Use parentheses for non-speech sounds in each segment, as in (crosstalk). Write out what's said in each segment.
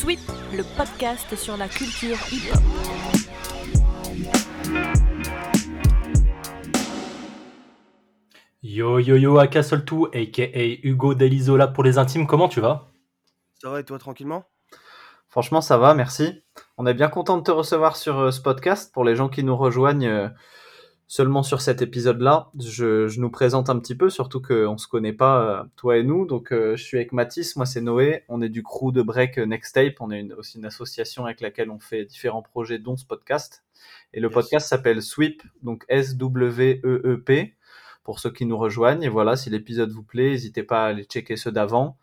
Sweep, le podcast sur la culture hip-hop. Yo yo yo Akasoltu, aka Hugo Delizola pour les intimes, comment tu vas? Ça va et toi tranquillement? Franchement, ça va, merci. On est bien content de te recevoir sur euh, ce podcast. Pour les gens qui nous rejoignent euh, seulement sur cet épisode-là, je, je nous présente un petit peu, surtout qu'on ne se connaît pas, euh, toi et nous. Donc, euh, je suis avec Mathis, moi c'est Noé. On est du crew de break Next Tape. On est une- aussi une association avec laquelle on fait différents projets, dont ce podcast. Et le podcast s'appelle Sweep, donc S-W-E-E-P, pour ceux qui nous rejoignent. Et voilà, si l'épisode vous plaît, n'hésitez pas à aller checker ceux d'avant.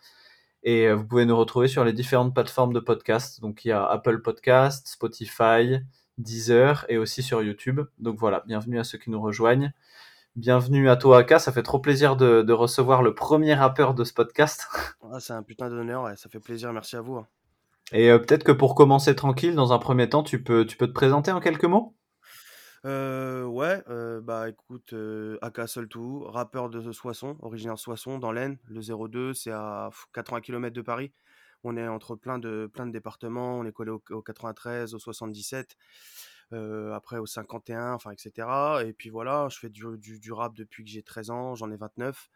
Et euh, vous pouvez nous retrouver sur les différentes plateformes de podcast. Donc il y a Apple Podcast, Spotify, Deezer et aussi sur YouTube. Donc voilà, bienvenue à ceux qui nous rejoignent. Bienvenue à toi, Aka. Ça fait trop plaisir de, de recevoir le premier rappeur de ce podcast. (laughs) Ah, C'est un putain d'honneur, ouais, ça fait plaisir, merci à vous. hein. Et euh, peut-être que pour commencer tranquille, dans un premier temps, tu peux, tu peux te présenter en quelques mots? Euh, ouais, euh, bah écoute, Aka Soltou, rappeur de Soissons, originaire de Soissons, dans l'Aisne, le 02, c'est à 80 km de Paris. On est entre plein de, plein de départements, on est collé au, au 93, au 77, euh, après au 51, enfin etc. Et puis voilà, je fais du, du, du rap depuis que j'ai 13 ans, j'en ai 29.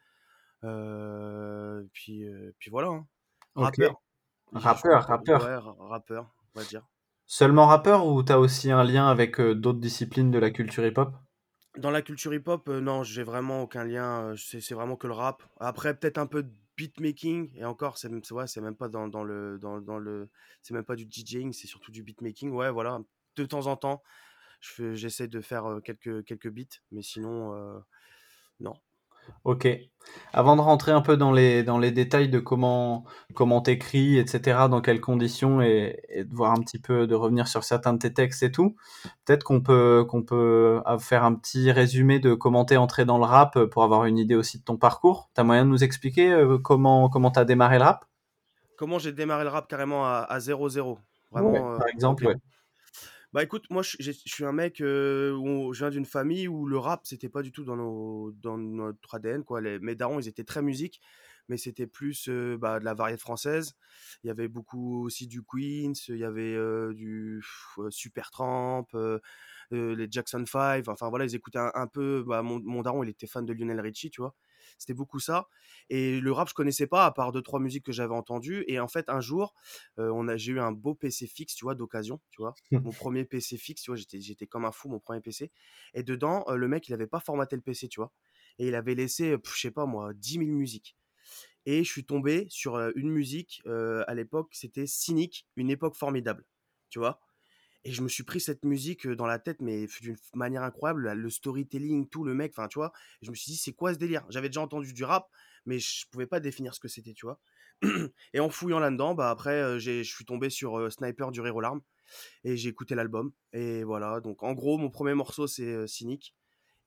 Euh, puis, euh, puis voilà, hein. Ok. rappeur. Rappeur, rappeur. Ouais, rappeur, on va dire. Seulement rappeur ou t'as aussi un lien avec d'autres disciplines de la culture hip-hop? Dans la culture hip-hop, euh, non, j'ai vraiment aucun lien. euh, c'est c'est vraiment que le rap. Après, peut-être un peu de beatmaking. Et encore, c'est ouais, c'est même pas dans, dans le, dans, dans le, c'est même pas du DJing, c'est surtout du beatmaking. Ouais, voilà. De temps en temps, j'essaie de faire euh, quelques, quelques beats, mais sinon, euh, non. Ok. Avant de rentrer un peu dans les, dans les détails de comment comment t'écris, etc., dans quelles conditions, et, et de voir un petit peu, de revenir sur certains de tes textes et tout, peut-être qu'on peut, qu'on peut euh, faire un petit résumé de comment t'es entré dans le rap euh, pour avoir une idée aussi de ton parcours. T'as moyen de nous expliquer euh, comment comment t'as démarré le rap? Comment j'ai démarré le rap carrément à, à 0-0. Vraiment. Ouais, euh, par exemple, ouais. Bah écoute, moi je, suis un mec, où je viens d'une famille où le rap c'était pas du tout dans, nos, dans notre ADN. Quoi. Les, mes darons ils étaient très musique, mais c'était plus bah, de la variété française. Il y avait beaucoup aussi du Queens, il y avait euh, du Supertramp, les Jackson 5. Enfin voilà, ils écoutaient un, un peu. Bah, mon, mon daron il était fan de Lionel Richie, tu vois. C'était beaucoup ça. Et le rap, je connaissais pas, à part deux, trois musiques que j'avais entendues. Et en fait, un jour, euh, on a, j'ai eu un beau PC fixe, tu vois, d'occasion, tu vois mon premier PC fixe, tu vois, j'étais, j'étais comme un fou, mon premier PC. Et dedans, euh, le mec, il avait pas formaté le PC, tu vois. Et il avait laissé, je sais pas moi, 10 000 musiques. Et je suis tombé sur une musique, euh, à l'époque, c'était Cynique, une époque formidable, tu vois. Et je me suis pris cette musique dans la tête, mais d'une manière incroyable, le storytelling, tout le mec, enfin, tu vois. Je me suis dit, c'est quoi ce délire? J'avais déjà entendu du rap, mais je pouvais pas définir ce que c'était, tu vois. (clears throat) Et en fouillant là-dedans, bah après, je suis tombé sur Sniper du Rire aux larmes et j'ai écouté l'album. Et voilà, donc en gros, mon premier morceau, c'est Cynique.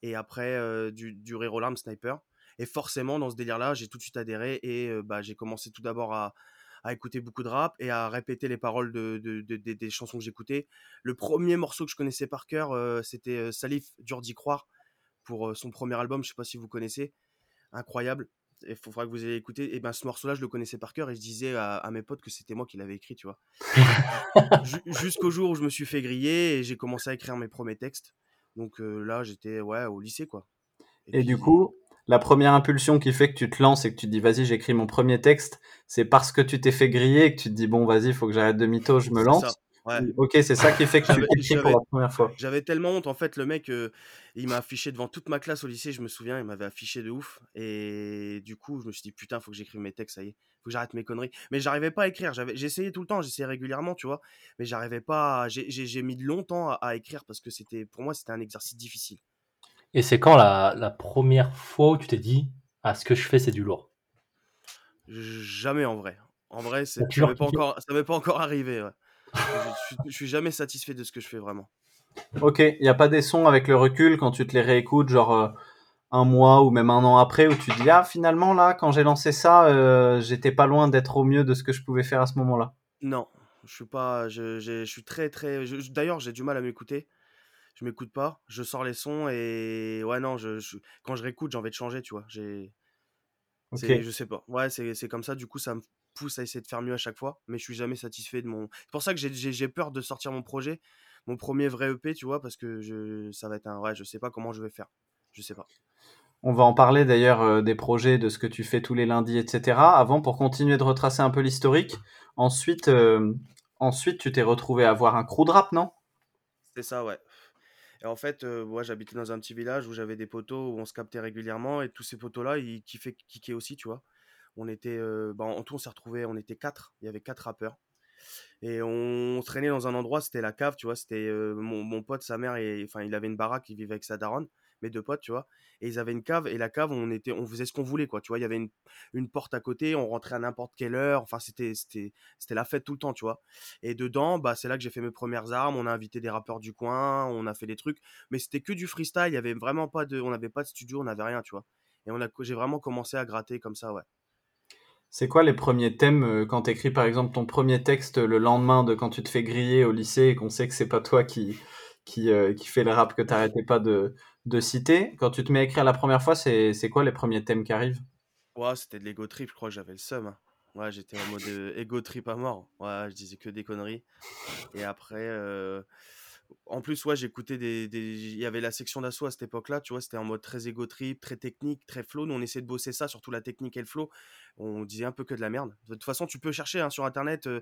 Et après, du, du Rire aux larmes, Sniper. Et forcément, dans ce délire-là, j'ai tout de suite adhéré et bah, j'ai commencé tout d'abord à, à écouter beaucoup de rap et à répéter les paroles de, de- de- de- des chansons que j'écoutais. Le premier morceau que je connaissais par cœur, euh, c'était euh, Salif, dur d'y croire, pour euh, son premier album. Je sais pas si vous connaissez. Incroyable. Il faudra que vous ayez écouté. Et ben ce morceau-là, je le connaissais par cœur et je disais à, à mes potes que c'était moi qui l'avais écrit, tu vois. (laughs) Ju- Jusqu'au jour où je me suis fait griller et j'ai commencé à écrire mes premiers textes. Donc euh, là, j'étais ouais, au lycée, quoi. Et du puis- coup, la première impulsion qui fait que tu te lances et que tu te dis vas-y, j'écris mon premier texte, c'est parce que tu t'es fait griller et que tu te dis bon, vas-y, il faut que j'arrête de mytho, je me lance. ouais. Ok, c'est ça qui fait que tu J'avais- t'écris pour la première fois. J'avais tellement honte, en fait, le mec, euh, il m'a affiché devant toute ma classe au lycée, je me souviens, il m'avait affiché de ouf. Et du coup, je me suis dit, putain, faut que j'écrive mes textes, ça y est, faut que j'arrête mes conneries. Mais j'arrivais pas à écrire, j'avais, j'essayais tout le temps, j'essayais régulièrement, tu vois, mais j'arrivais pas, à- j'ai, j'ai, j'ai mis longtemps à, à écrire parce que c'était, pour moi, c'était un exercice difficile. Et c'est quand la, la première fois où tu t'es dit Ah, ce que je fais, c'est du lourd Jamais en vrai. En vrai, ça m'est pas encore, ça m'est pas encore arrivé, ouais. je, suis, je suis jamais satisfait de ce que je fais vraiment. Ok, il n'y a pas des sons avec le recul quand tu te les réécoutes, genre euh, un mois ou même un an après, où tu dis ah finalement là, quand j'ai lancé ça, euh, j'étais pas loin d'être au mieux de ce que je pouvais faire à ce moment-là. Non, je suis pas, je, je suis très très. D'ailleurs, j'ai du mal à m'écouter. Je m'écoute pas. Je sors les sons et ouais non, je, je- quand je réécoute, j'ai envie de changer, tu vois. J'ai, Ok. c'est, je sais pas. Ouais, c'est, comme ça. Du coup, ça me, pousse à essayer de faire mieux à chaque fois, mais je suis jamais satisfait de mon. C'est pour ça que j'ai- peur de sortir mon projet, mon premier vrai EP, tu vois, parce que je, ça va être un. Ouais, je sais pas comment je vais faire. Je sais pas. On va en parler d'ailleurs euh, des projets, de ce que tu fais tous les lundis, etc. Avant, pour continuer de retracer un peu l'historique, ensuite, euh, ensuite tu t'es retrouvé à avoir un crew de rap, non? C'est ça, ouais. Et en fait, euh, moi, j'habitais dans un petit village où j'avais des potos où on se captait régulièrement et tous ces potos-là, ils kiffaient kicker aussi, tu vois. On était, bah, en tout, on s'est retrouvés, on était quatre. Il y avait quatre rappeurs. Et on, traînait dans un endroit, c'était la cave, tu vois. C'était mon, mon pote, sa mère, et, enfin, il avait une baraque, il vivait avec sa daronne, mes deux potes, tu vois. Et ils avaient une cave, et la cave, on, était, on faisait ce qu'on voulait, quoi. Tu vois, il y avait une, une porte à côté, on rentrait à n'importe quelle heure. Enfin, c'était, la fête tout le temps, tu vois. Et dedans, bah, c'est là que j'ai fait mes premières armes. On a invité des rappeurs du coin, on a fait des trucs. Mais c'était que du freestyle, il y avait vraiment pas de, on n'avait pas de studio, on n'avait rien, tu vois. Et j'ai vraiment commencé à gratter comme ça, ouais. C'est quoi les premiers thèmes euh, quand tu écris par exemple ton premier texte le lendemain de quand tu te fais griller au lycée et qu'on sait que c'est pas toi qui, qui, euh, qui fait le rap que t'arrêtais pas de, de citer Quand tu te mets à écrire la première fois, c'est quoi les premiers thèmes qui arrivent? Ouais, c'était de l'ego trip, je crois que j'avais le seum. hein. Ouais, j'étais en mode euh, ego trip à mort. Ouais, je disais que des conneries. Et après, euh, en plus, ouais, j'écoutais des, Il y avait la section d'assaut à cette époque-là, tu vois, c'était en mode très ego trip, très technique, très flow. Nous, on essayait de bosser ça, surtout la technique et le flow. On disait un peu que de la merde. De toute façon, tu peux chercher hein, sur Internet. euh,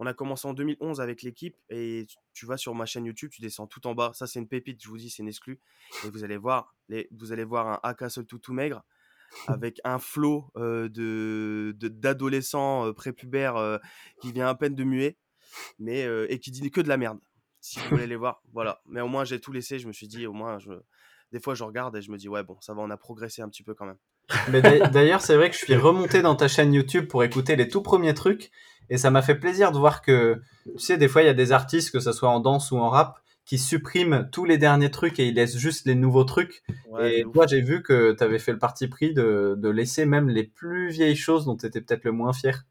on a commencé en 2011 avec l'équipe et tu, vas sur ma chaîne YouTube, tu descends tout en bas. Ça, c'est une pépite, je vous dis, c'est une exclue. Et vous allez voir, vous allez voir un AK seul tout maigre avec un flot euh, de- d'adolescents euh, prépubères euh, qui vient à peine de muer, mais euh, et qui dit que de la merde. Si vous voulez (laughs) les voir, voilà. Mais au moins j'ai tout laissé. Je me suis dit au moins je des fois je regarde et je me dis ouais bon ça va on a progressé un petit peu quand même. Mais d'a- (laughs) d'ailleurs, c'est vrai que je suis remonté dans ta chaîne YouTube pour écouter les tout premiers trucs et ça m'a fait plaisir de voir que, tu sais, des fois, il y a des artistes, que ce soit en danse ou en rap, qui suppriment tous les derniers trucs et ils laissent juste les nouveaux trucs. Ouais, et toi, j'ai vu que tu avais fait le parti pris de, de laisser même les plus vieilles choses dont tu étais peut-être le moins fier.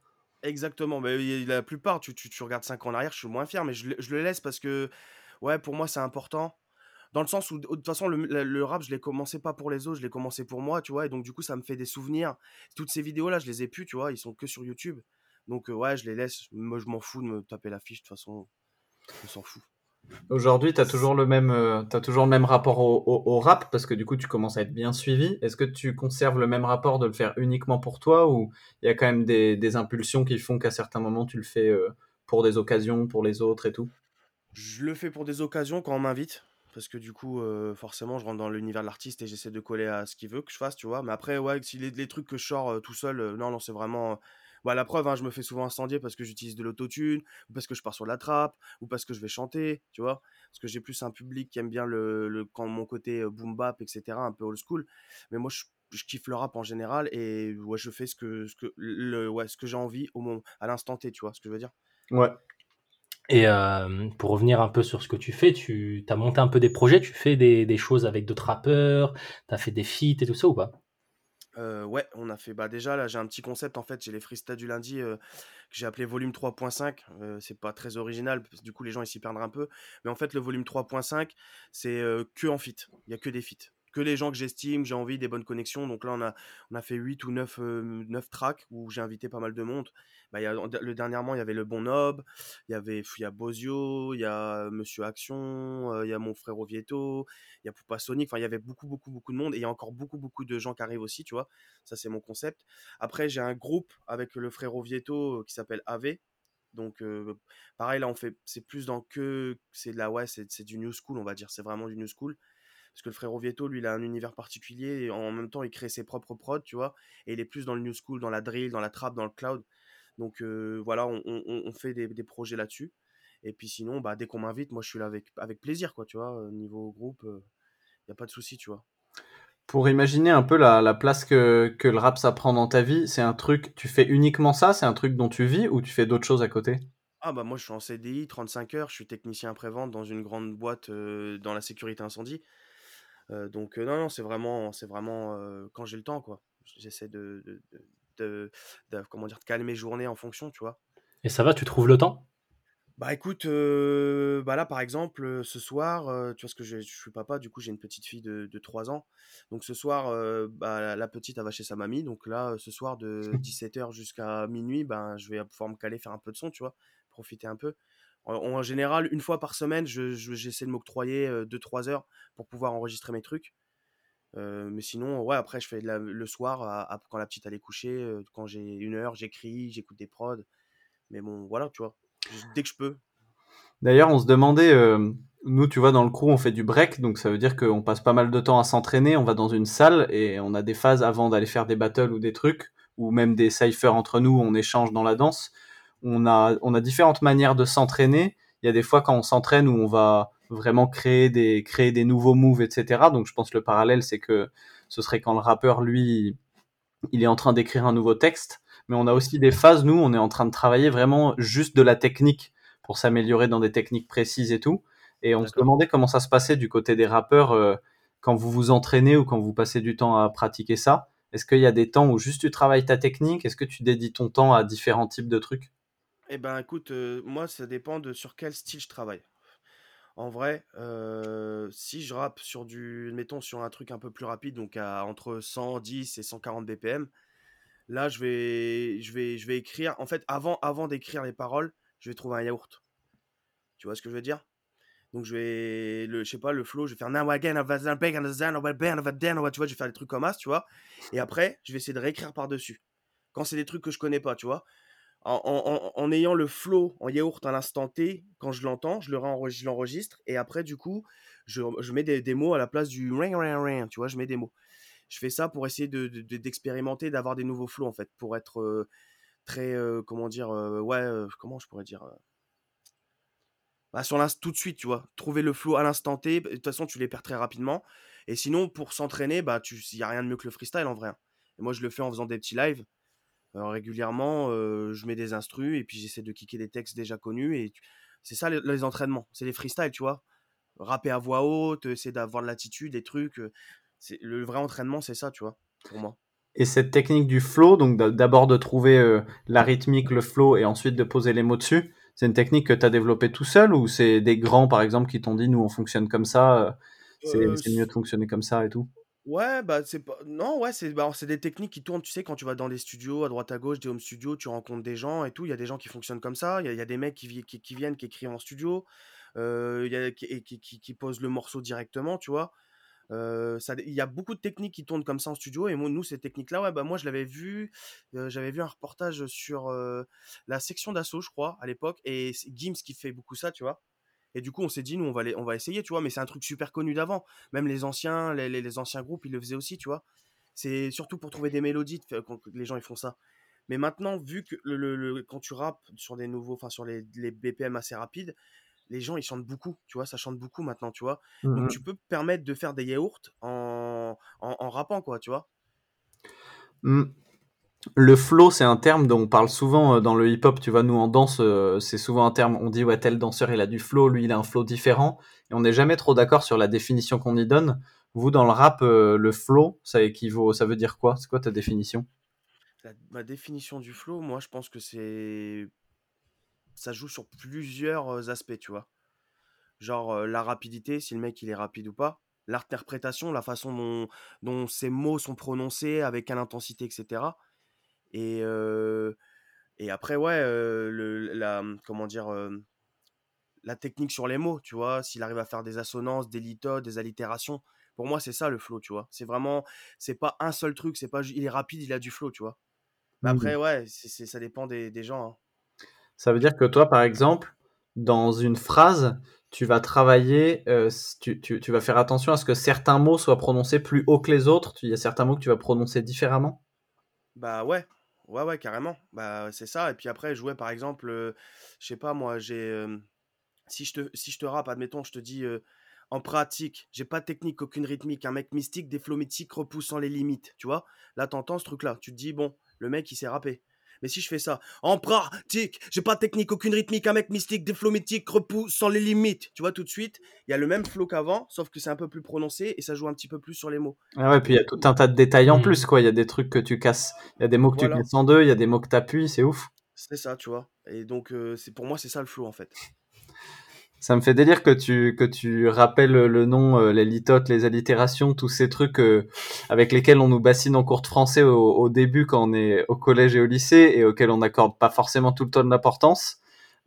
Exactement. Mais la plupart tu, regardes 5 ans en arrière, je suis moins fier, mais je, le- laisse parce que ouais pour moi c'est important. Dans le sens où, de toute façon, le rap, je l'ai commencé pas pour les autres, je l'ai commencé pour moi, tu vois, et donc du coup, ça me fait des souvenirs. Toutes ces vidéos-là, je les ai plus, tu vois, ils sont que sur YouTube. Donc, euh, ouais, je les laisse. Moi, je m'en fous de me taper l'affiche, de toute façon, on s'en fout. Aujourd'hui, tu as toujours le même, euh, t'as toujours le même rapport au, au- au rap parce que du coup, tu commences à être bien suivi. Est-ce que tu conserves le même rapport de le faire uniquement pour toi ou il y a quand même des, des impulsions qui font qu'à certains moments, tu le fais euh, pour des occasions, pour les autres et tout? Je le fais pour des occasions quand on m'invite. Parce que du coup, euh, forcément, je rentre dans l'univers de l'artiste et j'essaie de coller à ce qu'il veut que je fasse, tu vois. Mais après, ouais, si les, les trucs que je sors euh, tout seul, euh, non, non, c'est vraiment. Bah, la preuve, hein, je me fais souvent incendier parce que j'utilise de l'autotune, ou parce que je pars sur la trappe, ou parce que je vais chanter, tu vois? Parce que j'ai plus un public qui aime bien le, le quand mon côté boom bap, etc., un peu old school. Mais moi, je, kiffe le rap en général et ouais, je fais ce que, ce le, ce que j'ai envie au moment, à l'instant T, tu vois ce que je veux dire? Ouais. Et pour revenir un peu sur ce que tu fais, tu as monté un peu des projets, tu fais des, des choses avec d'autres rappeurs, tu as fait des feats et tout ça ou pas? Ouais, on a fait. Bah déjà là, j'ai un petit concept en fait. J'ai les freestyles du lundi que j'ai appelé volume 3.5. Euh, c'est pas très original du coup les gens ils s'y perdent un peu. Mais en fait le volume 3.5 c'est que en feat. Il y a que des feats. Que les gens que j'estime, j'ai envie, des bonnes connexions. Donc là on a on a fait 8 ou 9, euh, 9 tracks où j'ai invité pas mal de monde. Bah, y a, le dernièrement il y avait le Bon Nob, il y avait y a Bozio, il y a Monsieur Action, euh, il y a mon frère Ovieto, il y a Poupa Sonic. Enfin il y avait beaucoup beaucoup beaucoup de monde et il y a encore beaucoup beaucoup de gens qui arrivent aussi, tu vois. Ça, c'est mon concept. Après, j'ai un groupe avec le frère Ovieto euh, qui s'appelle AV. Donc, euh, pareil, là, on fait, c'est plus dans que, c'est de la, ouais, c'est c'est du new school, on va dire. C'est vraiment du new school. Parce que le frère Ovieto, lui, il a un univers particulier et en même temps, il crée ses propres prods, tu vois. Et il est plus dans le new school, dans la drill, dans la trap, dans le cloud. Donc, euh, voilà, on, on- on fait des, des projets là-dessus. Et puis sinon, bah, dès qu'on m'invite, moi, je suis là avec, avec plaisir, quoi, tu vois. euh, Niveau groupe, il n'y a pas de souci, tu vois. Pour imaginer un peu la, la place que, que le rap ça prend dans ta vie, c'est un truc, tu fais uniquement ça, c'est un truc dont tu vis ou tu fais d'autres choses à côté? Ah bah moi je suis en CDI, 35 heures, je suis technicien après-vente dans une grande boîte euh, dans la sécurité incendie. Donc non, non, c'est vraiment, c'est vraiment quand j'ai le temps quoi. J'essaie de, de, de, de- comment dire, de calmer mes journées en fonction, tu vois? Et ça va, tu trouves le temps? Bah écoute, euh, bah là par exemple, euh, ce soir, euh, tu vois ce que je, je suis papa, du coup j'ai une petite fille de, de 3 ans. Donc ce soir, bah, la, la petite elle va chez sa mamie. Donc là, ce soir de (laughs) 17h jusqu'à minuit, ben je vais pouvoir me caler, faire un peu de son, tu vois, profiter un peu. En, général, une fois par semaine, je, je- j'essaie de m'octroyer euh, 2-3 heures pour pouvoir enregistrer mes trucs. Mais sinon, ouais, après je fais le soir, quand la petite couchée, euh, quand j'ai une heure, j'écris, j'écoute des prods. Mais bon, voilà, tu vois, je- dès que je peux. D'ailleurs, on se demandait, nous, tu vois, dans le crew, on fait du break, donc ça veut dire qu'on passe pas mal de temps à s'entraîner. On va dans une salle et on a des phases avant d'aller faire des battles ou des trucs, ou même des cyphers entre nous, on échange dans la danse. On a, on a différentes manières de s'entraîner. Il y a des fois quand on s'entraîne où on va vraiment créer des, créer des nouveaux moves, etc. Donc je pense que le parallèle, c'est que ce serait quand le rappeur, lui, il est en train d'écrire un nouveau texte. Mais on a aussi des phases, nous, on est en train de travailler vraiment juste de la technique pour s'améliorer dans des techniques précises et tout. Et on se demandait comment ça se passait du côté des rappeurs euh, quand vous vous entraînez ou quand vous passez du temps à pratiquer ça. Est-ce qu'il y a des temps où juste tu travailles ta technique? Est-ce que tu dédies ton temps à différents types de trucs? Eh ben, écoute, euh, moi, ça dépend de sur quel style je travaille. En vrai, euh, si je rappe sur du, mettons, sur un truc un peu plus rapide, donc à entre 110 et 140 BPM, là, je vais, je vais, je vais écrire. En fait, avant, avant d'écrire les paroles, je vais trouver un yaourt. Tu vois ce que je veux dire? Donc, je vais, le, je sais pas, le flow, je vais faire tu vois, je vais faire des trucs comme as, tu vois? Et après, je vais essayer de réécrire par-dessus. Quand c'est des trucs que je connais pas, tu vois? En, ayant le flow en yaourt à l'instant T, quand je l'entends, je le l'enregistre et après, du coup, je, je mets des, des mots à la place du ring, ring, ring, tu vois, je mets des mots. Je fais ça pour essayer de, de- de- d'expérimenter, d'avoir des nouveaux flows en fait, pour être euh, très, euh, comment dire, euh, ouais, comment je pourrais dire, bah, sur tout de suite, tu vois, trouver le flow à l'instant T, de toute façon, tu les perds très rapidement. Et sinon, pour s'entraîner, bah, il y a rien de mieux que le freestyle en vrai. hein. Et moi, je le fais en faisant des petits lives. Euh, régulièrement, euh, je mets des instrus et puis j'essaie de kicker des textes déjà connus. Et tu- c'est ça les, les entraînements, c'est les freestyles, tu vois. Rapper à voix haute, essayer d'avoir de l'attitude, des trucs. euh, c'est, le vrai entraînement, c'est ça, tu vois, pour moi. Et cette technique du flow, donc d'a- d'abord de trouver euh, la rythmique, le flow, et ensuite de poser les mots dessus, c'est une technique que tu as développée tout seul ou c'est des grands, par exemple, qui t'ont dit, nous, on fonctionne comme ça, c'est Euh, c'est mieux de fonctionner comme ça et tout? Ouais, bah c'est pas. Non, ouais, c'est bah, c'est des techniques qui tournent, tu sais, quand tu vas dans des studios, à droite à gauche, des home studios, tu rencontres des gens et tout. Il y a des gens qui fonctionnent comme ça. Il y a, des mecs qui, vi- qui, qui viennent, qui écrivent en studio. y a, qui, qui, posent le morceau directement, tu vois. Il y a beaucoup de techniques qui tournent comme ça en studio. Et moi, nous, ces techniques-là, ouais, bah moi, je l'avais vu. j'avais vu un reportage sur la section d'assaut, je crois, à l'époque. Et Gims qui fait beaucoup ça, tu vois. Et du coup, on s'est dit, nous, on va, les- on va essayer, tu vois, mais c'est un truc super connu d'avant. Même les anciens, les, les- les anciens groupes, ils le faisaient aussi, tu vois. C'est surtout pour trouver des mélodies quand les gens ils font ça. Mais maintenant, vu que le, le- le- quand tu rappes sur des nouveaux, enfin sur les, les BPM assez rapides, les gens ils chantent beaucoup, tu vois, ça chante beaucoup maintenant, tu vois. Donc Mhm. tu peux permettre de faire des yaourts en, en, en rappant, quoi, tu vois. Hmm. Le flow, c'est un terme dont on parle souvent euh, dans le hip-hop. Tu vois, nous en danse, euh, c'est souvent un terme. On dit ouais, tel danseur il a du flow, lui il a un flow différent, et on n'est jamais trop d'accord sur la définition qu'on y donne. Vous dans le rap, euh, le flow, ça équivaut, ça veut dire quoi? C'est quoi ta définition? Ma définition du flow, moi je pense que c'est. Ça joue sur plusieurs aspects, tu vois. Genre la rapidité, si le mec il est rapide ou pas. L'interprétation, la façon dont, dont ces mots sont prononcés, avec quelle intensité, etc. Et, et après, ouais, le, la, comment dire, la technique sur les mots, tu vois, s'il arrive à faire des assonances, des litotes, des allitérations. Pour moi, c'est ça le flow, tu vois? C'est vraiment, c'est pas un seul truc, c'est pas, il est rapide, il a du flow, tu vois? Mais Hmm. après, ouais, ça dépend des, des gens. hein. Ça veut dire que toi, par exemple, dans une phrase, tu vas travailler, euh, tu, tu- tu vas faire attention à ce que certains mots soient prononcés plus haut que les autres. Il y a certains mots que tu vas prononcer différemment? Bah ouais, ouais, ouais, carrément. Bah c'est ça. Et puis après, jouer par exemple, je sais pas moi, j'ai. si je te, si je te rappe, admettons, je te dis en pratique, j'ai pas de technique, aucune rythmique, un mec mystique, des flots mythiques repoussant les limites, tu vois? Là, t'entends ce truc-là. Tu te dis, bon, le mec, il sait rapper. Mais si je fais ça, en pratique, j'ai pas de technique, aucune rythmique, un mec mystique, des flots mythiques repoussant les limites, tu vois, tout de suite, il y a le même flow qu'avant, sauf que c'est un peu plus prononcé et ça joue un petit peu plus sur les mots. Ah ouais, puis il y a tout un tas de détails en Hmm. plus, quoi. Il y a des trucs que tu casses. Il y a des mots que Voilà. tu casses en deux, il y a des mots que tu appuies, c'est ouf. C'est ça, tu vois. Et donc, euh, c'est pour moi, c'est ça le flow en fait. Ça me fait délire que tu, que tu rappelles le nom, euh, les litotes, les allitérations, tous ces trucs euh, avec lesquels on nous bassine en cours de français au, début quand on est au collège et au lycée et auxquels on n'accorde pas forcément tout le temps de l'importance.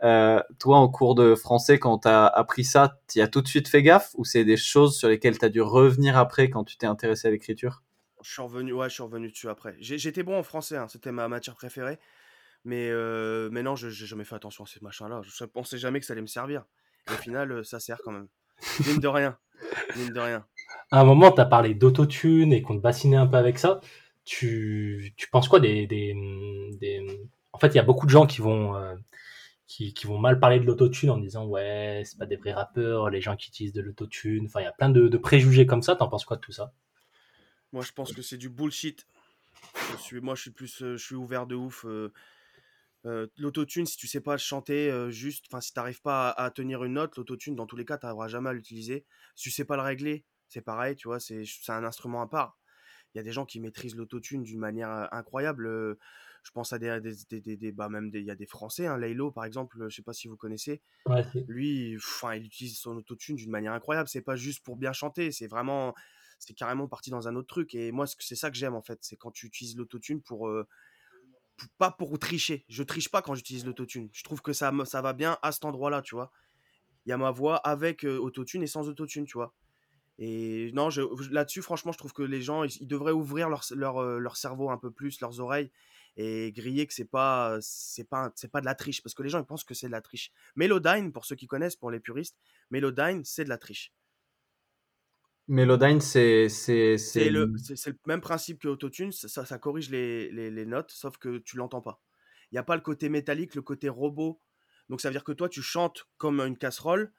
Euh, toi, en cours de français, quand tu as appris ça, tu as tout de suite fait gaffe ou c'est des choses sur lesquelles tu as dû revenir après quand tu t'es intéressé à l'écriture? Je suis revenu, ouais, je suis revenu dessus après. J'étais bon en français, hein, c'était ma matière préférée. Mais, mais non, je j'ai jamais fait attention à ces machins-là. Je pensais jamais que ça allait me servir. Et au final, euh, ça sert quand même. (laughs) Mine de rien. Mine de rien. À un moment, tu as parlé d'autotune et qu'on te bassinait un peu avec ça. Tu, tu penses quoi des, des, des- En fait, il y a beaucoup de gens qui vont, euh, qui, qui vont mal parler de l'autotune en disant ouais, c'est pas des vrais rappeurs, les gens qui utilisent de l'autotune. Enfin, il y a plein de, de préjugés comme ça. T'en penses quoi de tout ça? Moi, je pense que c'est du bullshit. Je suis, moi, je suis plus, euh, je suis ouvert de ouf. euh, euh, l'autotune, si tu sais pas chanter euh, juste, enfin, si t'arrives pas à, à tenir une note, l'autotune, dans tous les cas, t'arriveras jamais à l'utiliser. Si tu sais pas le régler, c'est pareil, tu vois, c'est un instrument à part. Il y a des gens qui maîtrisent l'autotune d'une manière euh, incroyable. je pense à des, des, des, des- bah, même des, il y a des Français, hein, Laylo par exemple, je sais pas si vous connaissez. Ouais, Lui, enfin, il utilise son autotune d'une manière incroyable. C'est pas juste pour bien chanter, c'est vraiment, c'est carrément parti dans un autre truc. Et moi, ce que- c'est ça que j'aime en fait, c'est quand tu utilises l'autotune pour- pas pour tricher. Je triche pas quand j'utilise l'autotune. Je trouve que ça, ça va bien à cet endroit-là, tu vois. Il y a ma voix avec euh, autotune et sans autotune, tu vois. Et non, je- là-dessus, franchement, je trouve que les gens, ils, ils devraient ouvrir leur, leur, euh, leur cerveau un peu plus, leurs oreilles, et griller que c'est pas, c'est pas, c'est pas de la triche, parce que les gens ils pensent que c'est de la triche. Melodyne, pour ceux qui connaissent, pour les puristes, Melodyne, c'est de la triche. Melodyne, c'est c'est le, le même principe que Autotune, ça, ça, corrige les, les, les notes, sauf que tu l'entends pas. Il n'y a pas le côté métallique, le côté robot. Donc ça veut dire que toi, tu chantes comme une casserole,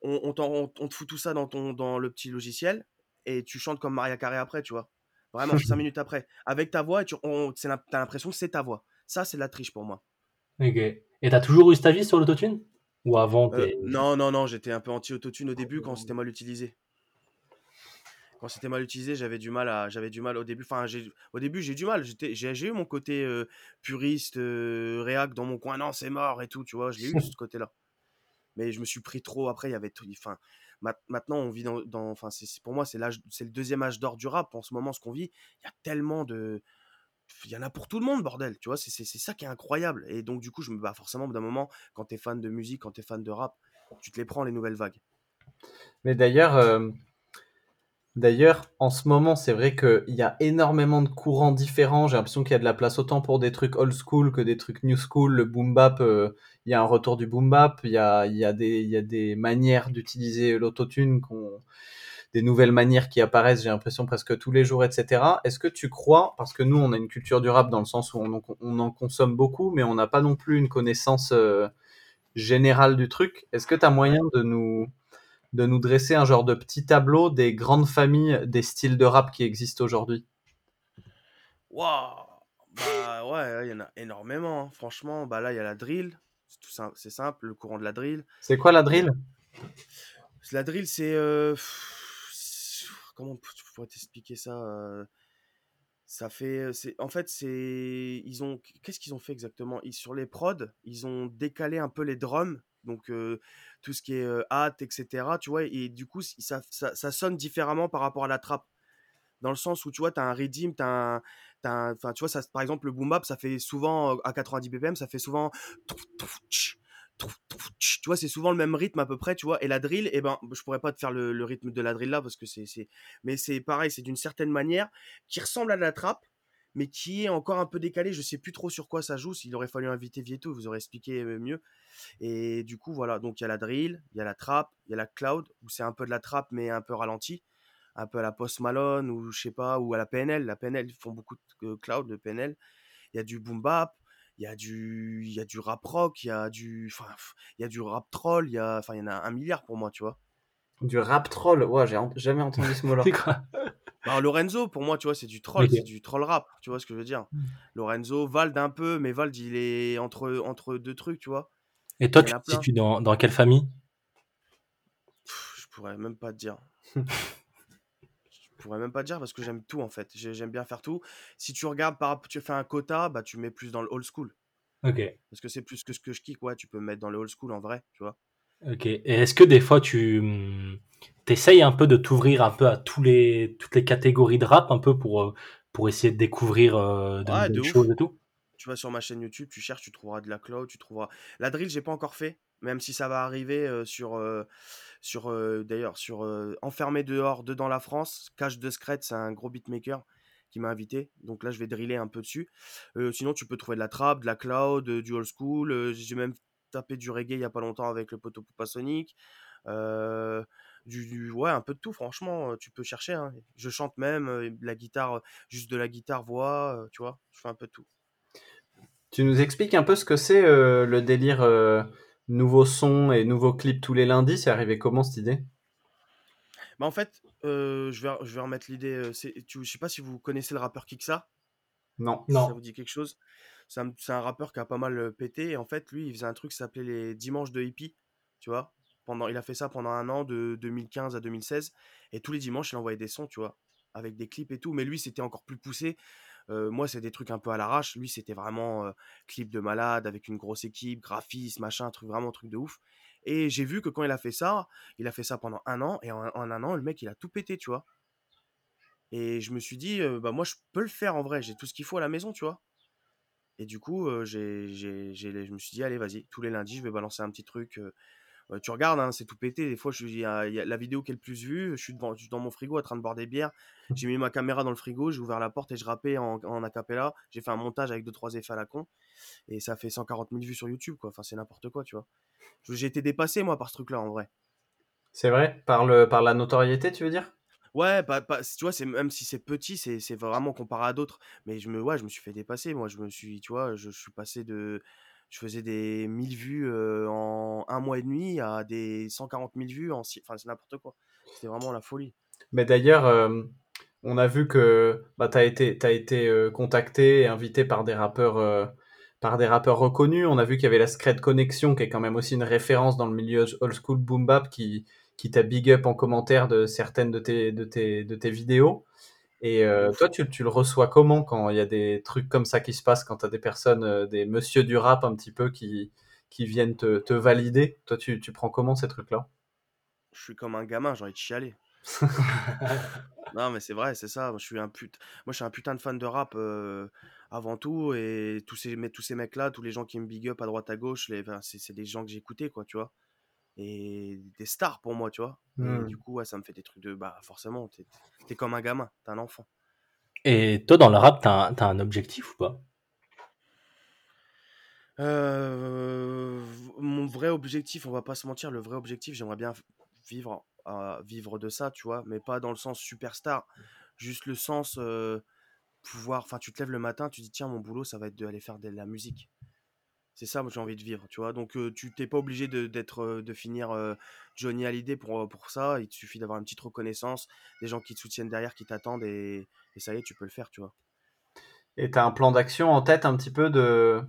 on, on, t'en- on- on te fout tout ça dans, ton, dans le petit logiciel, et tu chantes comme Maria Carré après, tu vois. Vraiment, cinq (laughs) minutes après. Avec ta voix, tu as l'impression que c'est ta voix. Ça, c'est de la triche pour moi. Ok. Et t'as toujours eu cet avis sur l'autotune Ou avant Euh, non, non, non, j'étais un peu anti-autotune au début quand c'était mal utilisé. Quand c'était mal utilisé, j'avais du mal à, j'avais du mal au début. Enfin, j'ai, au début, j'ai du mal. J'étais, j'ai, j'ai eu mon côté euh, puriste, euh, réac dans mon coin. Non, c'est mort et tout, tu vois. Je l'ai eu ce (laughs) côté-là. Mais je me suis pris trop. Après, il y avait tout. Enfin, ma- maintenant, on vit dans, dans- enfin, c'est, c'est- pour moi, c'est l'âge, c'est le deuxième âge d'or du rap en ce moment. Ce qu'on vit, il y a tellement de, il y en a pour tout le monde, bordel. Tu vois, c'est, c'est, c'est ça qui est incroyable. Et donc, du coup, je me bats forcément d'un moment quand t'es fan de musique, quand t'es fan de rap, tu te les prends les nouvelles vagues. Mais d'ailleurs, euh, d'ailleurs, en ce moment, c'est vrai qu'il y a énormément de courants différents. J'ai l'impression qu'il y a de la place autant pour des trucs old school que des trucs new school. Le boom bap, euh, il y a un retour du boom bap. Il y a, des, manières d'utiliser l'autotune, des nouvelles manières qui apparaissent. J'ai l'impression presque tous les jours, etc. Est-ce que tu crois, parce que nous, on a une culture du rap dans le sens où on en, on en consomme beaucoup, mais on n'a pas non plus une connaissance euh, générale du truc. Est-ce que tu as moyen de nous de nous dresser un genre de petit tableau des grandes familles des styles de rap qui existent aujourd'hui. Waouh Bah ouais, il y en a énormément. hein. Franchement, bah là, il y a la drill. C'est tout simple, c'est simple, le courant de la drill. C'est quoi la drill? La drill, c'est. euh, Comment je pourrais t'expliquer ça euh, Ça fait. c'est- En fait, c'est. Ils ont. Qu'est-ce qu'ils ont fait exactement? Ils, Sur les prods, ils ont décalé un peu les drums. Donc, tout ce qui est euh, hâte, etc. Tu vois, et du coup, ça, ça, sonne différemment par rapport à la trappe. Dans le sens où, tu vois, tu as un redeem, tu as un. Enfin, tu vois, ça, par exemple, le boom bap, ça fait souvent, à 90 BPM, ça fait souvent. Tu vois, c'est souvent le même rythme à peu près, tu vois. Et la drill, eh ben, je pourrais pas te faire le, rythme de la drill là parce que c'est- Mais c'est pareil, c'est d'une certaine manière qui ressemble à la trappe, mais qui est encore un peu décalé. Je sais plus trop sur quoi ça joue. S'il aurait fallu inviter Vieto, il vous aurait expliqué euh, mieux. Et du coup, voilà. Donc, il y a la drill, il y a la trappe, il y a la cloud, où c'est un peu de la trappe, mais un peu ralenti. Un peu à la Post Malone, ou je sais pas, ou à la PNL. La PNL, ils font beaucoup de euh, cloud, de PNL. Il y a du boom bap, il y a du, il y a du rap rock, il y a du, enfin, il y a du rap troll, il y a, enfin, il y en a un milliard pour moi, tu vois. Du rap troll Ouais, j'ai jamais entendu ce mot-là. (laughs) C'est Bah, Lorenzo, pour moi, tu vois, c'est du troll, c'est du troll rap, tu vois ce que je veux dire. Mm. Lorenzo, Vald un peu, mais Vald, il est entre, entre deux trucs, tu vois. Et toi, tu te situes dans, dans quelle famille? Pff, je pourrais même pas te dire. je pourrais même pas te dire parce que j'aime tout en fait. J'ai- J'aime bien faire tout. Si tu regardes par tu fais un quota, bah tu mets plus dans le old school. Ok. Parce que c'est plus que ce que je kick, ouais, tu peux me mettre dans le old school en vrai, tu vois. Ok. Et est-ce que des fois tu hum, t'essayes un peu de t'ouvrir un peu à tous les toutes les catégories de rap un peu pour euh, pour essayer de découvrir euh, de Ouais, de ouf. choses et tout? Tu vas sur ma chaîne YouTube, tu cherches, tu trouveras de la cloud, tu trouveras. La drill, j'ai pas encore fait, même si ça va arriver euh, sur, euh, sur d'ailleurs, sur Enfermé dehors, dedans la France. Cache de Scred, c'est un gros beatmaker qui m'a invité. Donc là, je vais driller un peu dessus. Euh, sinon, tu peux trouver de la trap, de la cloud, euh, du old school. euh, j'ai même tapé du reggae il y a pas longtemps avec le poteau Poupa Sonic. Euh, du, du- ouais, un peu de tout, franchement, tu peux chercher. hein. Je chante même, euh, la guitare, juste de la guitare, voix, euh, tu vois, je fais un peu de tout. Tu nous expliques un peu ce que c'est euh, le délire euh, nouveau son et nouveau clip tous les lundis C'est arrivé comment cette idée? Bah en fait, euh, je, vais, je vais remettre l'idée. c'est- tu- Je sais pas si vous connaissez le rappeur Kiksa, Non. si ça Non. vous dit quelque chose. C'est un, rappeur qui a pas mal pété. Et en fait, lui, il faisait un truc qui s'appelait les dimanches de hippie. Tu vois? Il a fait ça pendant un an, de 2015 à 2016. Et tous les dimanches, il envoyait des sons, tu vois, avec des clips et tout. Mais lui, c'était encore plus poussé. Moi, c'est des trucs un peu à l'arrache. Lui, c'était vraiment clip de malade, avec une grosse équipe, graphisme, machin, truc vraiment truc de ouf. Et j'ai vu que quand il a fait ça, il a fait ça pendant un an. Et en, un an, le mec, il a tout pété, tu vois? Et je me suis dit, bah moi, je peux le faire en vrai. J'ai tout ce qu'il faut à la maison, tu vois? Et du coup, euh, j'ai, j'ai, j'ai- je me suis dit, allez, vas-y, tous les lundis, je vais balancer un petit truc. euh, tu regardes, hein, c'est tout pété. Des fois, je, il y a, il y a la vidéo qui est le plus vue. Je suis, devant, je suis dans mon frigo en train de boire des bières. J'ai mis ma caméra dans le frigo, j'ai ouvert la porte et je rappais en, en acapella. J'ai fait un montage avec deux trois effets à la con. Et ça fait 140 000 vues sur YouTube, quoi. Enfin, c'est n'importe quoi, tu vois. J'ai été dépassé, moi, par ce truc-là, en vrai. C'est vrai? Par, le, par la notoriété, tu veux dire? Ouais, pas, pas, tu vois, même si c'est petit, c'est vraiment comparé à d'autres. Mais je me, ouais, je me suis fait dépasser. Moi, je me suis, tu vois, je, suis passé de, je faisais des 1000 vues en un mois et demi à des 140 000 vues en, six- enfin, c'est n'importe quoi. C'était vraiment la folie. Mais d'ailleurs, on a vu que bah, tu as été, t'as été contacté et invité par des rappeurs. par des rappeurs reconnus, on a vu qu'il y avait la Scred Connection, qui est quand même aussi une référence dans le milieu old school boom bap, qui, qui t'a big up en commentaire de certaines de tes, de tes, de tes vidéos. Et euh, toi, tu, tu le reçois comment quand il y a des trucs comme ça qui se passent, quand tu as des personnes, euh, des messieurs du rap un petit peu qui, qui viennent te, te valider? Toi, tu, tu prends comment ces trucs-là? Je suis comme un gamin, j'ai envie de chialer. (laughs) Non, mais c'est vrai, c'est ça. Moi, je suis un put... Moi, je suis un putain de fan de rap euh, avant tout. Et tous ces, mais tous ces mecs-là, tous les gens qui me big up à droite à gauche, les... enfin, c'est des gens que j'écoutais, quoi, tu vois. Et des stars pour moi, tu vois? Et du coup, ouais, ça me fait des trucs de. Bah, forcément, t'es comme un gamin, t'es un enfant. Et toi, dans le rap, t'as un, un objectif ou pas? Euh, mon vrai objectif, on va pas se mentir, le vrai objectif, j'aimerais bien vivre, euh, vivre de ça, tu vois, mais pas dans le sens superstar, juste le sens euh, pouvoir. Enfin, tu te lèves le matin, tu dis tiens, mon boulot, ça va être d'aller faire de la musique. C'est ça, moi j'ai envie de vivre, tu vois? Donc tu t'es pas obligé de d'être finir Johnny Hallyday pour pour ça. Il te suffit d'avoir une petite reconnaissance, des gens qui te soutiennent derrière, qui t'attendent et, et ça y est, tu peux le faire, tu vois? Et tu as un plan d'action en tête un petit peu de...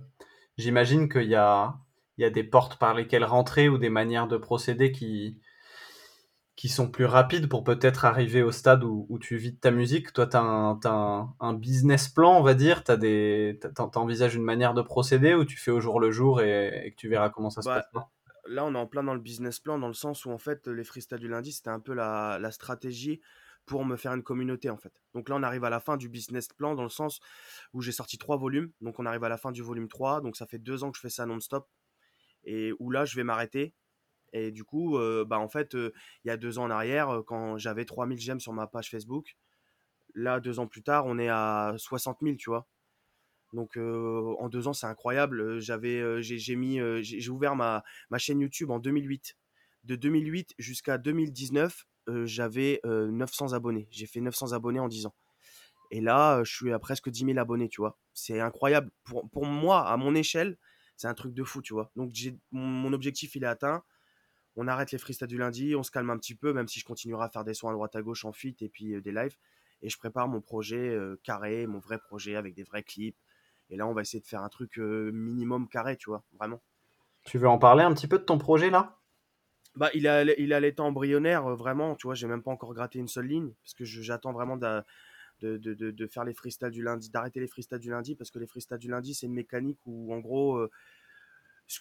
J'imagine qu'il y a, il y a des portes par lesquelles rentrer ou des manières de procéder qui, qui sont plus rapides pour peut-être arriver au stade où, où tu vis de ta musique. Toi, tu as, un, t'as un, un business plan, on va dire. Tu des... envisages une manière de procéder ou tu fais au jour le jour et, et que tu verras comment ça se Bah, passe? Là, on est en plein dans le business plan, dans le sens où, en fait, les freestyles du lundi, c'était un peu la, la stratégie pour me faire une communauté, en fait. Donc là, on arrive à la fin du business plan, dans le sens où j'ai sorti trois volumes. Donc on arrive à la fin du volume 3. Donc ça fait deux ans que je fais ça non-stop. Et où là, je vais m'arrêter. Et du coup, bah, en fait, il y a deux ans en arrière, quand j'avais 3000 j'aime sur ma page Facebook, là, deux ans plus tard, on est à 60 000, tu vois. Donc en deux ans, c'est incroyable. J'ai, ouvert ma, chaîne YouTube en 2008. De 2008 jusqu'à 2019, euh, j'avais euh, 900 abonnés. J'ai fait 900 abonnés en 10 ans. Et là, je suis à presque 10 000 abonnés, tu vois. C'est incroyable. Pour, moi, à mon échelle, c'est un truc de fou, tu vois. Donc mon, mon objectif, il est atteint. On arrête les freestyles du lundi, on se calme un petit peu, même si je continuerai à faire des sons à droite à gauche en feat et puis euh, des lives. Et je prépare mon projet euh, carré, mon vrai projet avec des vrais clips. Et là, on va essayer de faire un truc euh, minimum carré, tu vois, vraiment. Tu veux en parler un petit peu de ton projet là? Bah, il a, il a l'état embryonnaire, vraiment, tu vois, j'ai même pas encore gratté une seule ligne, parce que j'attends vraiment de, de, de, de faire les freestyles du lundi, d'arrêter les freestyles du lundi parce que les freestyles du lundi, c'est une mécanique où en gros,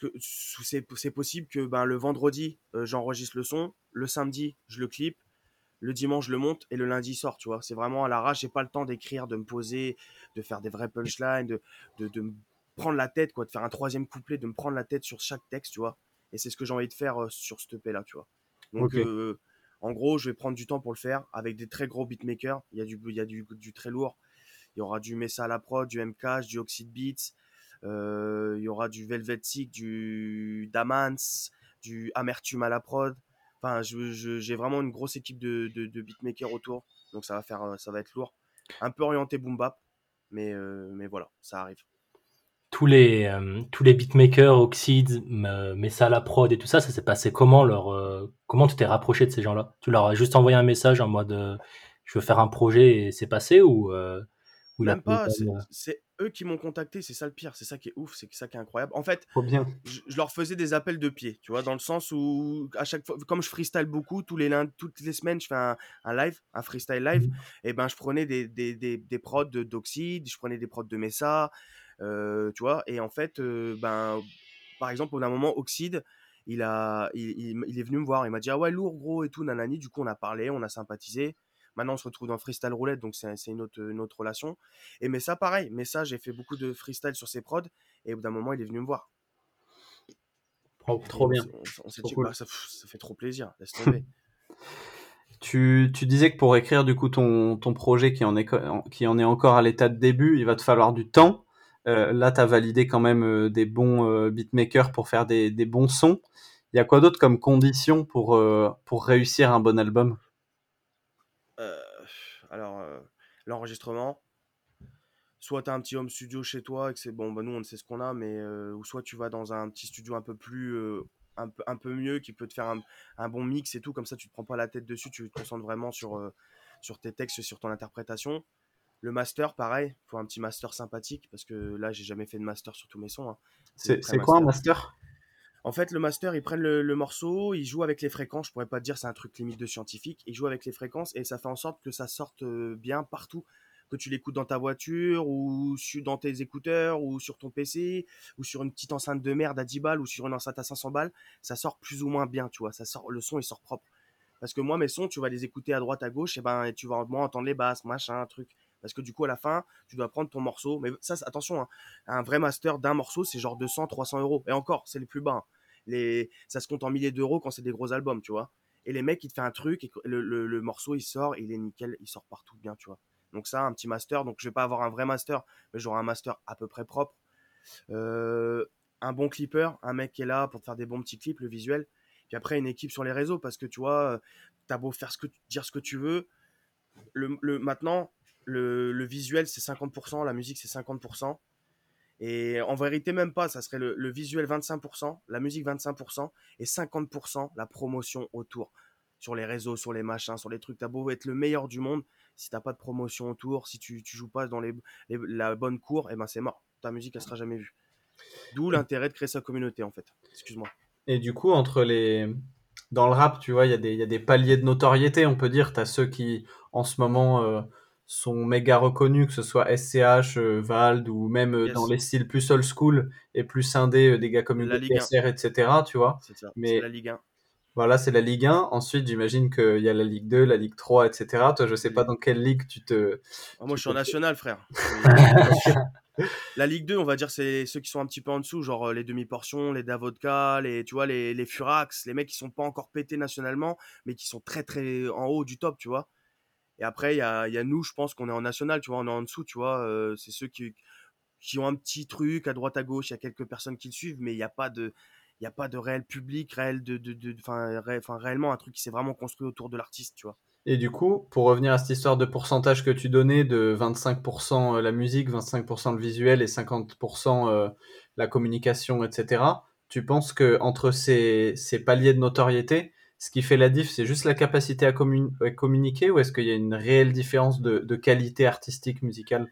euh, ce que- c'est c'est possible que ben, le vendredi, euh, j'enregistre le son, le samedi, je le clip, le dimanche, je le monte et le lundi il sort, tu vois. C'est vraiment à l'arrache, j'ai pas le temps d'écrire, de me poser, de faire des vrais punchlines, de, de, de me prendre la tête, quoi, de faire un troisième couplet, de me prendre la tête sur chaque texte, tu vois. Et c'est ce que j'ai envie de faire euh, sur ce EP là, tu vois. Donc, euh, en gros, je vais prendre du temps pour le faire avec des très gros beatmakers. Il y a du, il y a du, du très lourd. Il y aura du Messa à la prod, du MK, du Oxide Beats. Euh, il y aura du Velvet Sick, du Damans, du Amertume à la prod. Enfin, je- je- j'ai vraiment une grosse équipe de, de, beatmakers autour. Donc ça va, faire, euh, ça va être lourd. Un peu orienté boom bap. Mais, euh, mais voilà, ça arrive. Tous les, euh, tous les beatmakers, Oxide, Messa la prod et tout ça, ça s'est passé comment leur, Comment tu t'es rapproché de ces gens-là? Tu leur as juste envoyé un message en mode je veux faire un projet et c'est passé ou, Même pas, c'est euh, c'est eux qui m'ont contacté, c'est ça le pire, c'est ça qui est ouf, c'est ça qui est incroyable. En fait, bien. je, je leur faisais des appels de pied, tu vois, dans le sens où à chaque fois, comme je freestyle beaucoup, tous les lundis, toutes les semaines, je fais un, un live, un freestyle live, Mhm. et ben je prenais des, des, des, des prods d'Oxide, je prenais des prods de Messa, euh, tu vois, et en fait, euh, ben, par exemple, au d'un moment, Oxide, il, a, il, il- il est venu me voir, il m'a dit, ah ouais, lourd, gros, et tout, nanani, du coup, on a parlé, on a sympathisé. Maintenant, on se retrouve dans Freestyle Roulette, donc c'est une autre, une autre relation. Et mais ça, pareil, mais ça, j'ai fait beaucoup de freestyle sur ses prods, et au bout d'un moment, il est venu me voir. oh, Trop bien. s'est- On, on s'est Trop dit, cool. bah, ça, fait trop plaisir, laisse tomber. (laughs) Tu, tu disais que pour écrire du coup ton, ton projet qui en, est, co- en- qui en est encore à l'état de début, il va te falloir du temps. Euh, là, tu as validé quand même euh, des bons euh, beatmakers pour faire des, des bons sons. Il y a quoi d'autre comme condition pour, euh, pour réussir un bon album? Euh, alors, euh, l'enregistrement, soit tu as un petit home studio chez toi et que c'est bon, bah, nous on sait ce qu'on a, mais euh, ou soit tu vas dans un petit studio un peu plus, euh, un, peu, un peu mieux qui peut te faire un, un bon mix et tout, comme ça tu te prends pas la tête dessus, tu te concentres vraiment sur, euh, sur tes textes, sur ton interprétation. Le master, pareil, faut un petit master sympathique parce que là j'ai jamais fait de master sur tous mes sons. hein. C'est quoi un master? En fait, le master, ils prennent le, le morceau, ils jouent avec les fréquences. Je pourrais pas te dire c'est un truc limite de scientifique. Ils jouent avec les fréquences et ça fait en sorte que ça sorte euh, bien partout. Que tu l'écoutes dans ta voiture ou dans tes écouteurs ou sur ton PC ou sur une petite enceinte de merde à 10 balles ou sur une enceinte à 500 balles, ça sort plus ou moins bien, tu vois. Ça sort, le son il sort propre. Parce que moi, mes sons, tu vas les écouter à droite, à gauche, et ben tu vas moins entendre les basses, machin, truc. Parce que du coup, à la fin, tu dois prendre ton morceau. Mais ça, attention, hein, un vrai master d'un morceau, c'est genre 200, 300 euros. Et encore, c'est les plus bas. hein les, ça se compte en milliers d'euros quand c'est des gros albums, tu vois. Et les mecs, ils te font un truc, et le, le- morceau, il sort, il est nickel, il sort partout bien, tu vois. Donc ça, un petit master. Donc je vais pas avoir un vrai master, mais j'aurai un master à peu près propre. Euh, un bon clipper, un mec qui est là pour te faire des bons petits clips, le visuel. Puis après, une équipe sur les réseaux, parce que tu vois, euh, t'as beau faire ce que, dire ce que tu veux. Le, le- maintenant, le, le visuel, c'est 50%, la musique, c'est 50%. Et en vérité, même pas, ça serait le, le visuel 25%, la musique 25% et 50% la promotion autour. Sur les réseaux, sur les machins, sur les trucs. T'as beau être le meilleur du monde, si t'as pas de promotion autour, si tu, tu joues pas dans les, les- la bonne cour, et ben c'est mort. Ta musique, elle sera jamais vue. D'où l'intérêt de créer sa communauté, en fait. Excuse-moi. Et du coup, entre les. Dans le rap, tu vois, il y, a des- il y a des paliers de notoriété, on peut dire. Tu as ceux qui, en ce moment, euh, sont méga reconnus, que ce soit SCH, euh, Vald, ou même euh, Yes. dans les styles plus old school et plus indé, euh, des gars comme La Ligue 1. PSR, etc. Tu vois. Ça. Mais- la Ligue 1. Voilà, c'est la Ligue 1. Ensuite, j'imagine qu'il y a la Ligue 2, la Ligue 3, etc. Toi, je sais pas dans quelle ligue tu te. Ah, moi, (laughs) je suis en national, frère. la Ligue 2, on va dire, c'est ceux qui sont un petit peu en dessous, genre les demi-portions, les Davodka, les, tu vois, les, les Furax, les mecs qui sont pas encore pétés nationalement, mais qui sont très très en haut du top, tu vois. Et après, il y a, nous, je pense qu'on est en national, tu vois, on est en dessous, tu vois. c'est ceux qui, qui ont un petit truc à droite à gauche, il y a quelques personnes qui le suivent, mais il n'y a pas de. Il y a pas de réel public, réel de, de, de- ré- réellement un truc qui s'est vraiment construit autour de l'artiste, tu vois. Et du coup, pour revenir à cette histoire de pourcentage que tu donnais, de 25% la musique, 25% le visuel et 50% euh, la communication, etc., tu penses que entre ces, ces paliers de notoriété, ce qui fait la diff, c'est juste la capacité à, commun- à communiquer ou est-ce qu'il y a une réelle différence de, qualité artistique musicale?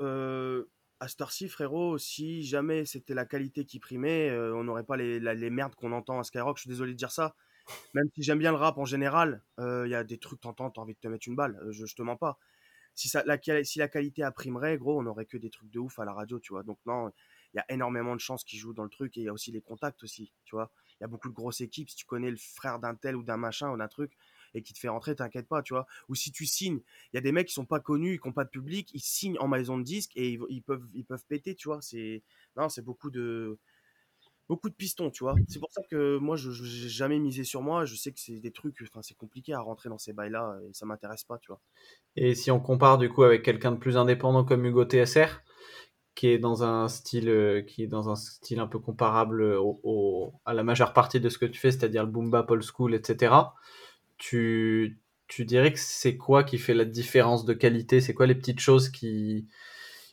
Euh, à heure-ci, frérot, si jamais c'était la qualité qui primait, euh, on n'aurait pas les, les merdes qu'on entend à Skyrock. Je suis désolé de dire ça. Même si j'aime bien le rap en général, il y a des trucs, t'entends, t'as envie de te mettre une balle. euh, je, te mens pas. si, la, qualité apprimerait, gros, on aurait que des trucs de ouf à la radio, tu vois. Donc, non, il y a énormément de chances qu'ils jouent dans le truc et il y a aussi les contacts aussi, tu vois. Y a beaucoup de grosses équipes. Si tu connais le frère d'un tel ou d'un machin ou d'un truc et qui te fait rentrer, t'inquiète pas, tu vois. Ou si tu signes, il y a des mecs qui sont pas connus, qui n'ont pas de public, ils signent en maison de disque et ils, ils peuvent, ils peuvent péter, tu vois. C'est, non, c'est beaucoup de, beaucoup de pistons, tu vois. C'est pour ça que moi, je n'ai jamais misé sur moi. Je sais que c'est des trucs, enfin, c'est compliqué à rentrer dans ces bails-là et ça m'intéresse pas, tu vois. Et si on compare du coup avec quelqu'un de plus indépendant comme Hugo TSR, qui est dans un style, euh, qui est dans un style un peu comparable au, à la majeure partie de ce que tu fais, c'est-à-dire le boom bap, school, etc. Tu, tu dirais que c'est quoi qui fait la différence de qualité? C'est quoi les petites choses qui,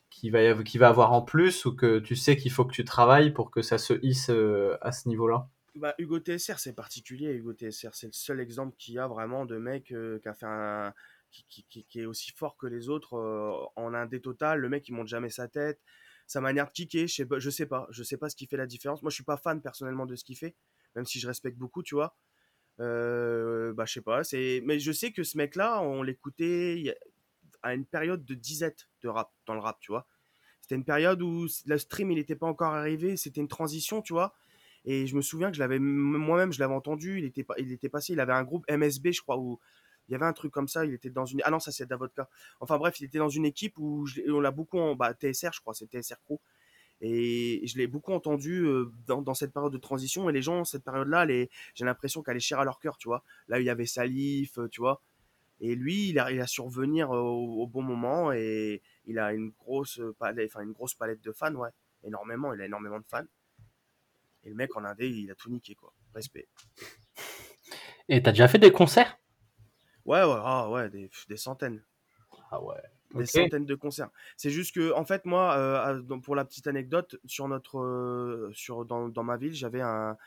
qui va, qui va avoir en plus ou que tu sais qu'il faut que tu travailles pour que ça se hisse euh, à ce niveau-là? Bah, Hugo TSR, c'est particulier. Hugo TSR, c'est le seul exemple qu'il y a vraiment de mec euh, qui a fait un. Qui, est aussi fort que les autres euh, en indé total. Le mec, il monte jamais sa tête. Sa manière de kicker, je sais pas, je sais pas. Je sais pas ce qui fait la différence. Moi, je suis pas fan personnellement de ce qu'il fait, même si je respecte beaucoup, tu vois. Euh, bah, je sais pas. C'est... Mais je sais que ce mec-là, on l'écoutait à une période de disette de rap, dans le rap, tu vois. C'était une période où le stream, il n'était pas encore arrivé. C'était une transition, tu vois. Et je me souviens que je l'avais moi-même, je l'avais entendu. Il était, il était passé. Il avait un groupe MSB, je crois, où il y avait un truc comme ça. Il était dans une. Ah non, ça c'est Davodka. Enfin bref, il était dans une équipe où on l'a beaucoup bah, TSR, je crois, c'est TSR Crew. Et je l'ai beaucoup entendu dans, cette période de transition. Et les gens, cette période-là, j'ai l'impression qu'elle est chère à leur cœur, tu vois. Là, il y avait Salif, tu vois. Et lui, il a, il a au, bon moment et il a une grosse palette, une grosse palette de fans, ouais. Énormément, il a énormément de fans. Et le mec en Indé, il a tout niqué, quoi. Respect. Et t'as déjà fait des concerts? Ouais, ouais, ah, ouais, des, des centaines. Ah ouais. Des centaines de concerts. C'est juste que, en fait, moi, euh, pour la petite anecdote, sur notre, euh, sur, dans, dans ma ville, j'avais un,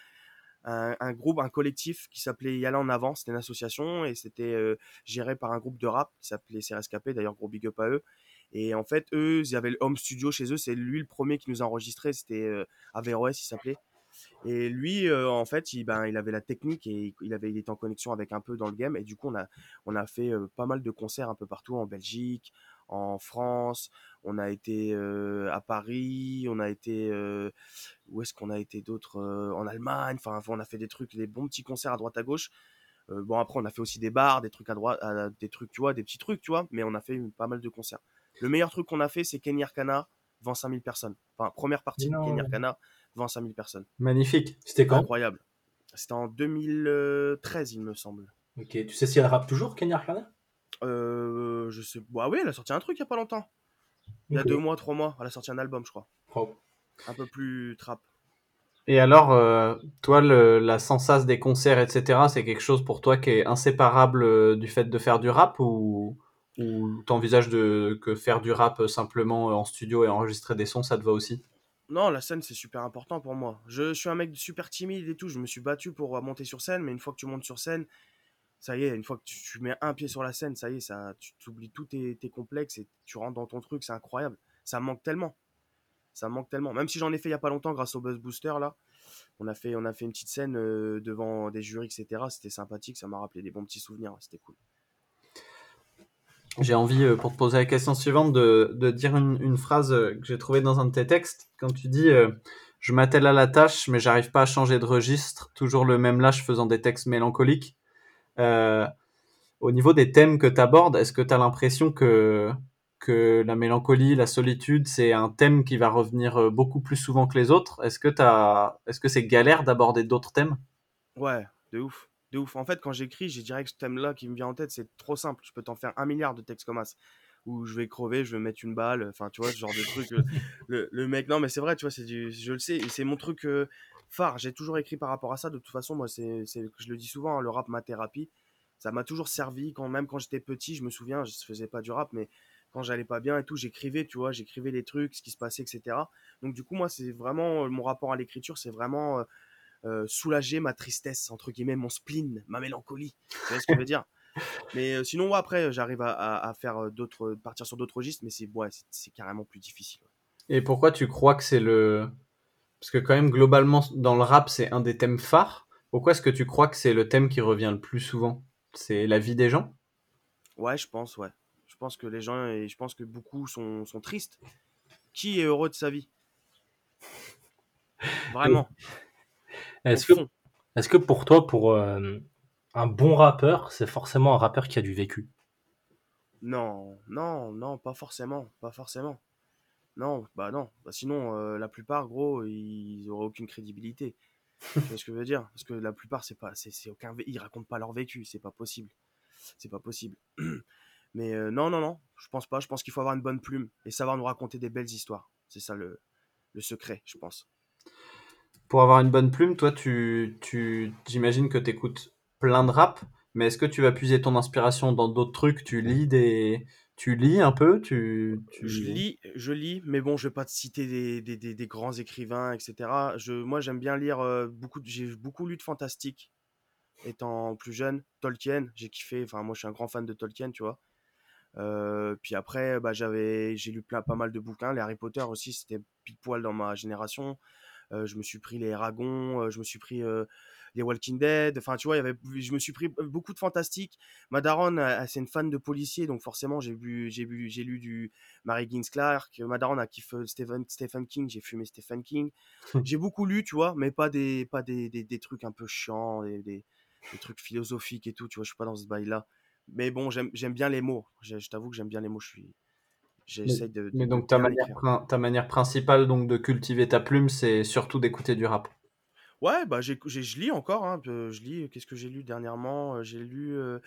un, un groupe, un collectif qui s'appelait Yalla en avant. C'était une association et c'était euh, géré par un groupe de rap qui s'appelait CRSKP. D'ailleurs, gros big up à eux. Et en fait, eux, ils avaient le home studio chez eux. C'est lui le premier qui nous a enregistré. C'était Averroès, il s'appelait. Et lui, euh, en fait, il, ben, il avait la technique et il, avait, il était en connexion avec un peu dans le game. Et du coup, on a, on a fait euh, pas mal de concerts un peu partout en Belgique, en France. On a été euh, à Paris. On a été. où est-ce qu'on a été d'autres En Allemagne. Enfin, on a fait des trucs, des bons petits concerts à droite à gauche. Bon, après, on a fait aussi des bars, des trucs à droite, à- des trucs, tu vois, des petits trucs, tu vois. Mais on a fait pas mal de concerts. Le meilleur truc qu'on a fait, c'est Kenny Arcana, devant 5000 personnes. Enfin, première partie de. Kenny Arcana, devant 5000 personnes. Magnifique. C'était quand? Incroyable. C'était en 2013, il me semble. Ok, tu sais si elle rappe toujours, Kenya Arcana? Euh, je sais. Bah oui, elle a sorti un truc il y a pas longtemps. Il y a deux mois, trois mois. Elle a sorti un album, je crois. Oh. Un peu plus trap. Et alors, euh, toi, le- la sensation des concerts, etc., c'est quelque chose pour toi qui est inséparable euh, du fait de faire du rap ou, ou t'envisages de que faire du rap simplement en studio et enregistrer des sons, ça te va aussi? Non, la scène, c'est super important pour moi. Je, suis un mec super timide et tout. Je me suis battu pour euh, monter sur scène, mais une fois que tu montes sur scène, ça y est, une fois que tu, mets un pied sur la scène, ça y est, ça, tu oublies tous tes, tes complexes et tu rentres dans ton truc. C'est incroyable. Ça manque tellement. Ça manque tellement. Même si j'en ai fait il y a pas longtemps grâce au Buzz Booster, là. On a fait, on a fait une petite scène euh, devant des jurys, etc. C'était sympathique. Ça m'a rappelé des bons petits souvenirs. C'était cool. J'ai envie, euh, pour te poser la question suivante, de, dire une, phrase euh, que j'ai trouvée dans un de tes textes. Quand tu dis euh, Je m'attelle à la tâche, mais j'arrive pas à changer de registre, toujours le même lâche faisant des textes mélancoliques. Au niveau des thèmes que tu abordes, est-ce que tu as l'impression que, la mélancolie, la solitude, c'est un thème qui va revenir beaucoup plus souvent que les autres? T'as- est-ce que c'est galère d'aborder d'autres thèmes? Ouais, de ouf. De ouf. En fait, quand j'écris, j'ai direct ce thème-là qui me vient en tête. C'est trop simple. Je peux t'en faire un milliard de textes comme ça. Où je vais crever, je vais mettre une balle. Enfin, tu vois, ce genre de truc. le, le- mec, non, mais c'est vrai, tu vois, du, je le sais. C'est mon truc euh, phare. J'ai toujours écrit par rapport à ça. De toute façon, moi, c'est, je le dis souvent, hein, le rap, ma thérapie. Ça m'a toujours servi. Quand même, quand j'étais petit, je me souviens, je faisais pas du rap, mais quand j'allais pas bien et tout, j'écrivais, tu vois, j'écrivais les trucs, ce qui se passait, etc. Donc, du coup, moi, c'est vraiment, mon rapport à l'écriture, c'est vraiment. euh, euh, soulager ma tristesse, entre guillemets, mon spleen, ma mélancolie. Tu vois ce que je veux dire? Mais euh, sinon, ouais, après, j'arrive à, à- à faire euh, d'autres, partir sur d'autres registres, mais c'est ouais, c'est carrément plus difficile. Et pourquoi tu crois que c'est le... Parce que quand même, globalement, dans le rap, c'est un des thèmes phares. Pourquoi est-ce que tu crois que c'est le thème qui revient le plus souvent? C'est la vie des gens? Ouais, je pense, ouais. Je pense que les gens, et je pense que beaucoup sont, sont tristes. Qui est heureux de sa vie? (laughs) Vraiment. Est-ce que, pour toi, pour euh, un bon rappeur, c'est forcément un rappeur qui a du vécu? Non, non, non, pas forcément, pas forcément. Non, bah non. Bah sinon, euh, la plupart, gros, ils auraient aucune crédibilité. Tu vois ce que je veux dire? Parce que la plupart, c'est pas, c'est, aucun, ils racontent pas leur vécu, c'est pas possible. C'est pas possible. (clears throat) Mais euh, non, non, non, je pense pas. Je pense qu'il faut avoir une bonne plume et savoir nous raconter des belles histoires. C'est ça le, le secret, je pense. Pour avoir une bonne plume, toi, tu, tu, j'imagine que tu écoutes plein de rap, mais est-ce que tu vas puiser ton inspiration dans d'autres trucs? Tu lis des, tu lis un peu? Tu, tu... Je lis, je lis, mais bon, je vais pas te citer des, des, des, grands écrivains, etc. Je, moi, j'aime bien lire euh, beaucoup. J'ai beaucoup lu de fantastique étant plus jeune. Tolkien, j'ai kiffé. Enfin, moi, je suis un grand fan de Tolkien, tu vois. Euh, puis après, bah, j'avais, j'ai lu plein, pas mal de bouquins. Les Harry Potter aussi, c'était pile poil dans ma génération. Euh, je me suis pris les Eragon, euh, je me suis pris les Walking Dead. Enfin, tu vois, y avait, je me suis pris beaucoup de fantastique. Ma daronne, c'est une fan de policiers, donc forcément, j'ai bu, j'ai bu, j'ai lu du Mary Higgins Clark. Ma daronne a kiffé Stephen, Stephen King, j'ai fumé Stephen King. (laughs) j'ai beaucoup lu, tu vois, mais pas des, pas des, des, des trucs un peu chiants, des, des, des trucs philosophiques et tout. Tu vois, je suis pas dans ce bail-là. Mais bon, j'aime, j'aime bien les mots. Je, je t'avoue que j'aime bien les mots. Je suis, j'essaie de, de- Mais de donc ta manière, ta manière principale donc de cultiver ta plume, c'est surtout d'écouter du rap. Ouais, bah j'ai, je lis encore. Hein, euh, je lis. Qu'est-ce que j'ai lu dernièrement Euh, J'ai lu euh,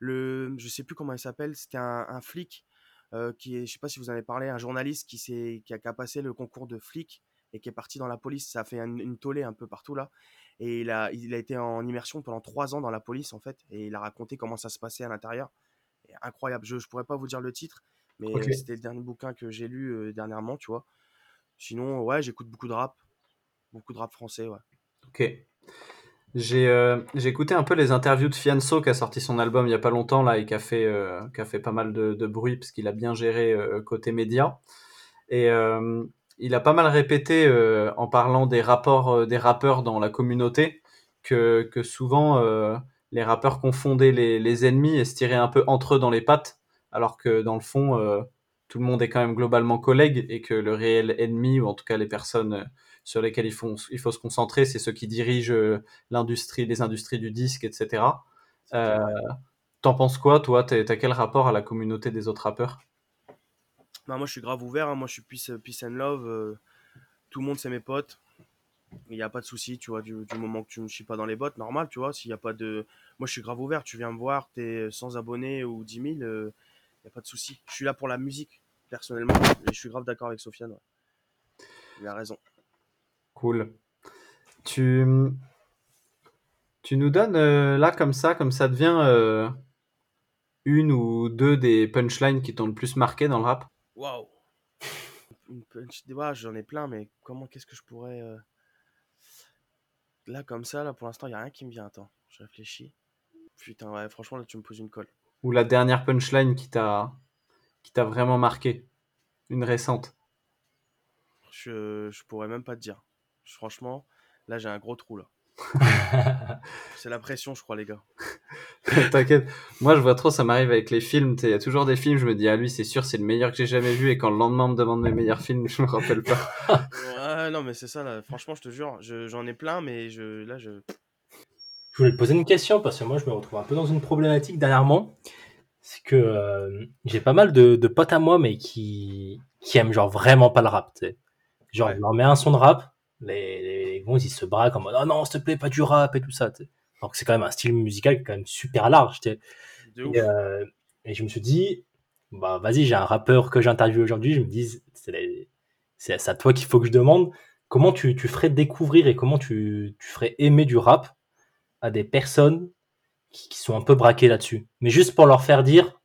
le, je sais plus comment il s'appelle. C'était un, un flic euh, qui est, je sais pas si vous en avez parlé, un journaliste qui s'est, qui a, qui a passé le concours de flic et qui est parti dans la police. Ça a fait une, une tollée un peu partout là. Et il a, il a été en immersion pendant trois ans dans la police en fait, et il a raconté comment ça se passait à l'intérieur. Incroyable. Je, je pourrais pas vous dire le titre, mais c'était le dernier bouquin que j'ai lu dernièrement, tu vois. Sinon, ouais, j'écoute beaucoup de rap, beaucoup de rap français, ouais. Ok. J'ai euh, écouté un peu les interviews de Fianso qui a sorti son album il y a pas longtemps là et qui a fait, euh, qui a fait pas mal de, de bruit parce qu'il a bien géré euh, côté média. Et il a pas mal répété en parlant des rapports des rappeurs dans la communauté que, que souvent les rappeurs confondaient les, les ennemis et se tiraient un peu entre eux dans les pattes alors que dans le fond euh, tout le monde est quand même globalement collègue et que le réel ennemi ou en tout cas les personnes euh, sur lesquelles il faut, il faut se concentrer c'est ceux qui dirigent euh, l'industrie les industries du disque etc. Euh. T'en penses quoi toi? T'as quel rapport à la communauté des autres rappeurs? Non, moi, je suis grave ouvert. hein. Moi, je suis peace, peace and love. euh, tout le monde, c'est mes potes. Il n'y a pas de souci, tu vois, du, du moment que tu ne chies pas dans les bottes, normal, tu vois. S'il y a pas de. Moi, je suis grave ouvert. Tu viens me voir, tu es 100 abonnés ou 10 000, il n'y a pas de souci. Je suis là pour la musique, personnellement. Et je suis grave d'accord avec Sofiane. ouais. Il a raison. Cool. Tu, tu nous donnes euh, là comme ça, comme ça devient euh, une ou deux des punchlines qui t'ont le plus marqué dans le rap? Waouh! Une punch. Ouais, j'en ai plein, mais comment, qu'est-ce que je pourrais. euh, Là, comme ça, là, pour l'instant, il n'y a rien qui me vient. Attends, je réfléchis. Putain, ouais, franchement, là, tu me poses une colle. Ou la dernière punchline qui t'a qui t'a vraiment marqué? Une récente. Je, je pourrais même pas te dire. Franchement, là, j'ai un gros trou, là. (laughs) C'est la pression, je crois, les gars. (laughs) T'inquiète. Moi, je vois trop, ça m'arrive avec les films. Il y a toujours des films, je me dis, ah lui, c'est sûr, c'est le meilleur que j'ai jamais vu. Et quand le lendemain on me demande mes meilleurs films, je me rappelle pas. Ouais, non, mais c'est ça, là. Franchement, je te jure, je- j'en ai plein, mais je, là, je. Je voulais te poser une question parce que moi je me retrouve un peu dans une problématique dernièrement. C'est que euh, j'ai pas mal de, de potes à moi mais qui, qui aiment genre vraiment pas le rap. Genre Ouais. je leur mets un son de rap, les, les gars ils se braquent en mode oh non s'il te plaît pas du rap et tout ça. tu sais. Alors que c'est quand même un style musical qui est quand même super large. Et, euh, et je me suis dit, bah vas-y, j'ai un rappeur que j'interviewe aujourd'hui. Je me dis, les- c'est à toi qu'il faut que je demande comment tu, tu ferais découvrir et comment tu, tu ferais aimer du rap à des personnes qui, qui sont un peu braquées là-dessus. Mais juste pour leur faire dire,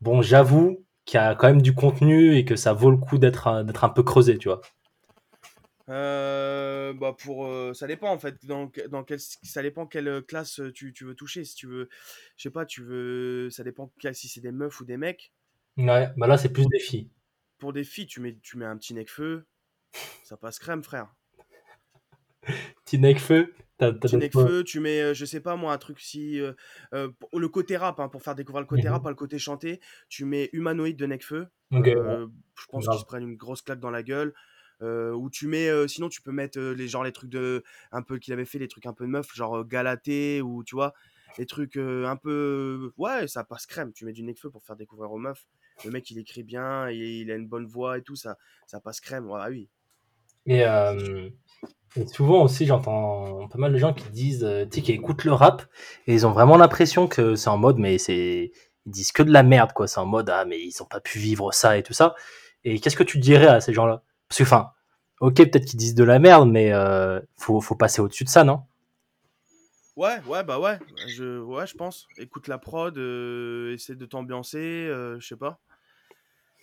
bon, j'avoue qu'il y a quand même du contenu et que ça vaut le coup d'être un, d'être un peu creusé, tu vois. Euh, bah pour euh, ça dépend en fait dans, dans quel ça dépend quelle classe tu, tu veux toucher si tu veux je sais pas tu veux ça dépend si c'est des meufs ou des mecs Ouais, bah là c'est plus des filles. pour des filles tu mets tu mets un petit necfeu ça passe crème frère (laughs) Petit Necfeu, T'as- t'as tu mets, euh, je sais pas moi, un truc si. euh, euh, pour- le côté rap, hein, pour faire découvrir le côté Mhm. rap, pas le côté chanté, tu mets Humanoïde de Necfeu. Ok, ouais. euh, je pense qu'ils se prennent une grosse claque dans la gueule. Ou tu mets, sinon tu peux mettre les, genre, les trucs de. Un peu qu'il avait fait, les trucs un peu de meuf, genre Galaté, ou tu vois, les trucs un peu. Ouais, ça passe crème. Tu mets du Necfeu pour faire découvrir aux meufs. Le mec, il écrit bien, il, il a une bonne voix et tout, ça, ça passe crème. Ouais, ah oui. Euh, et souvent aussi, j'entends pas mal de gens qui disent, euh, tu sais, qui écoutent le rap et ils ont vraiment l'impression que c'est en mode, mais c'est, ils disent que de la merde, quoi. C'est en mode, ah, mais ils ont pas pu vivre ça et tout ça. Et qu'est-ce que tu dirais à ces gens-là? Parce que, enfin, ok, peut-être qu'ils disent de la merde, mais euh, faut, faut passer au-dessus de ça, non? Ouais, ouais, bah ouais, je, ouais, je pense. Écoute la prod, euh, essaie de t'ambiancer, euh, je sais pas.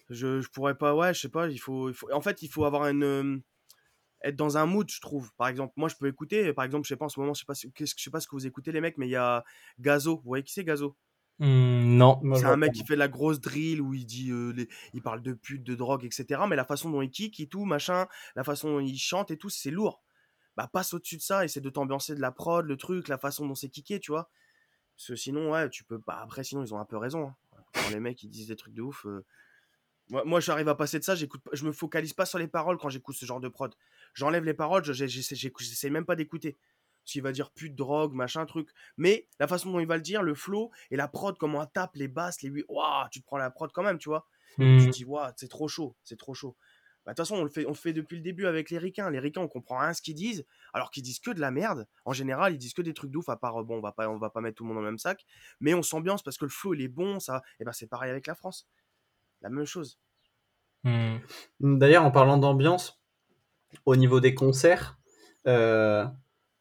Je, je pourrais pas, ouais, je sais pas, il faut, il faut, en fait, il faut avoir une, être dans un mood, je trouve. Par exemple, moi, je peux écouter, par exemple, je sais pas, en ce moment, je sais pas, je sais pas ce que vous écoutez, les mecs, mais il y a Gazo, vous voyez qui c'est Gazo? Hmm, Non. C'est un mec qui fait de la grosse drill où il dit, euh, les- il parle de pute, de drogue, etc. Mais la façon dont il kick et tout, machin, la façon dont il chante et tout, c'est lourd. Bah, passe au-dessus de ça, essaie de t'ambiancer de la prod, le truc, la façon dont c'est kické, tu vois. Parce que sinon, ouais, tu peux pas. Après, sinon, ils ont un peu raison. hein. Quand les mecs, ils disent des trucs de ouf. euh, Moi, moi j'arrive à passer de ça, j'écoute, je me focalise pas sur les paroles quand j'écoute ce genre de prod. J'enlève les paroles, j'essaie même pas d'écouter. S'il va dire pute, drogue, machin, truc. Mais la façon dont il va le dire, le flow et la prod, comment on tape, les basses, les huit, waouh, tu te prends la prod quand même, tu vois. Hmm, Tu te dis, waouh, c'est trop chaud, c'est trop chaud. Bah, De toute façon, on le, fait, on le fait depuis le début avec les ricains. Les ricains, on comprend rien ce qu'ils disent, alors qu'ils disent que de la merde. En général, ils disent que des trucs d'ouf, à part, euh, bon, on va pas, on va pas mettre tout le monde dans le même sac, mais on s'ambiance parce que le flow, il est bon, ça. Et ben, c'est pareil avec la France. La même chose. hmm. D'ailleurs, en parlant d'ambiance, au niveau des concerts, euh,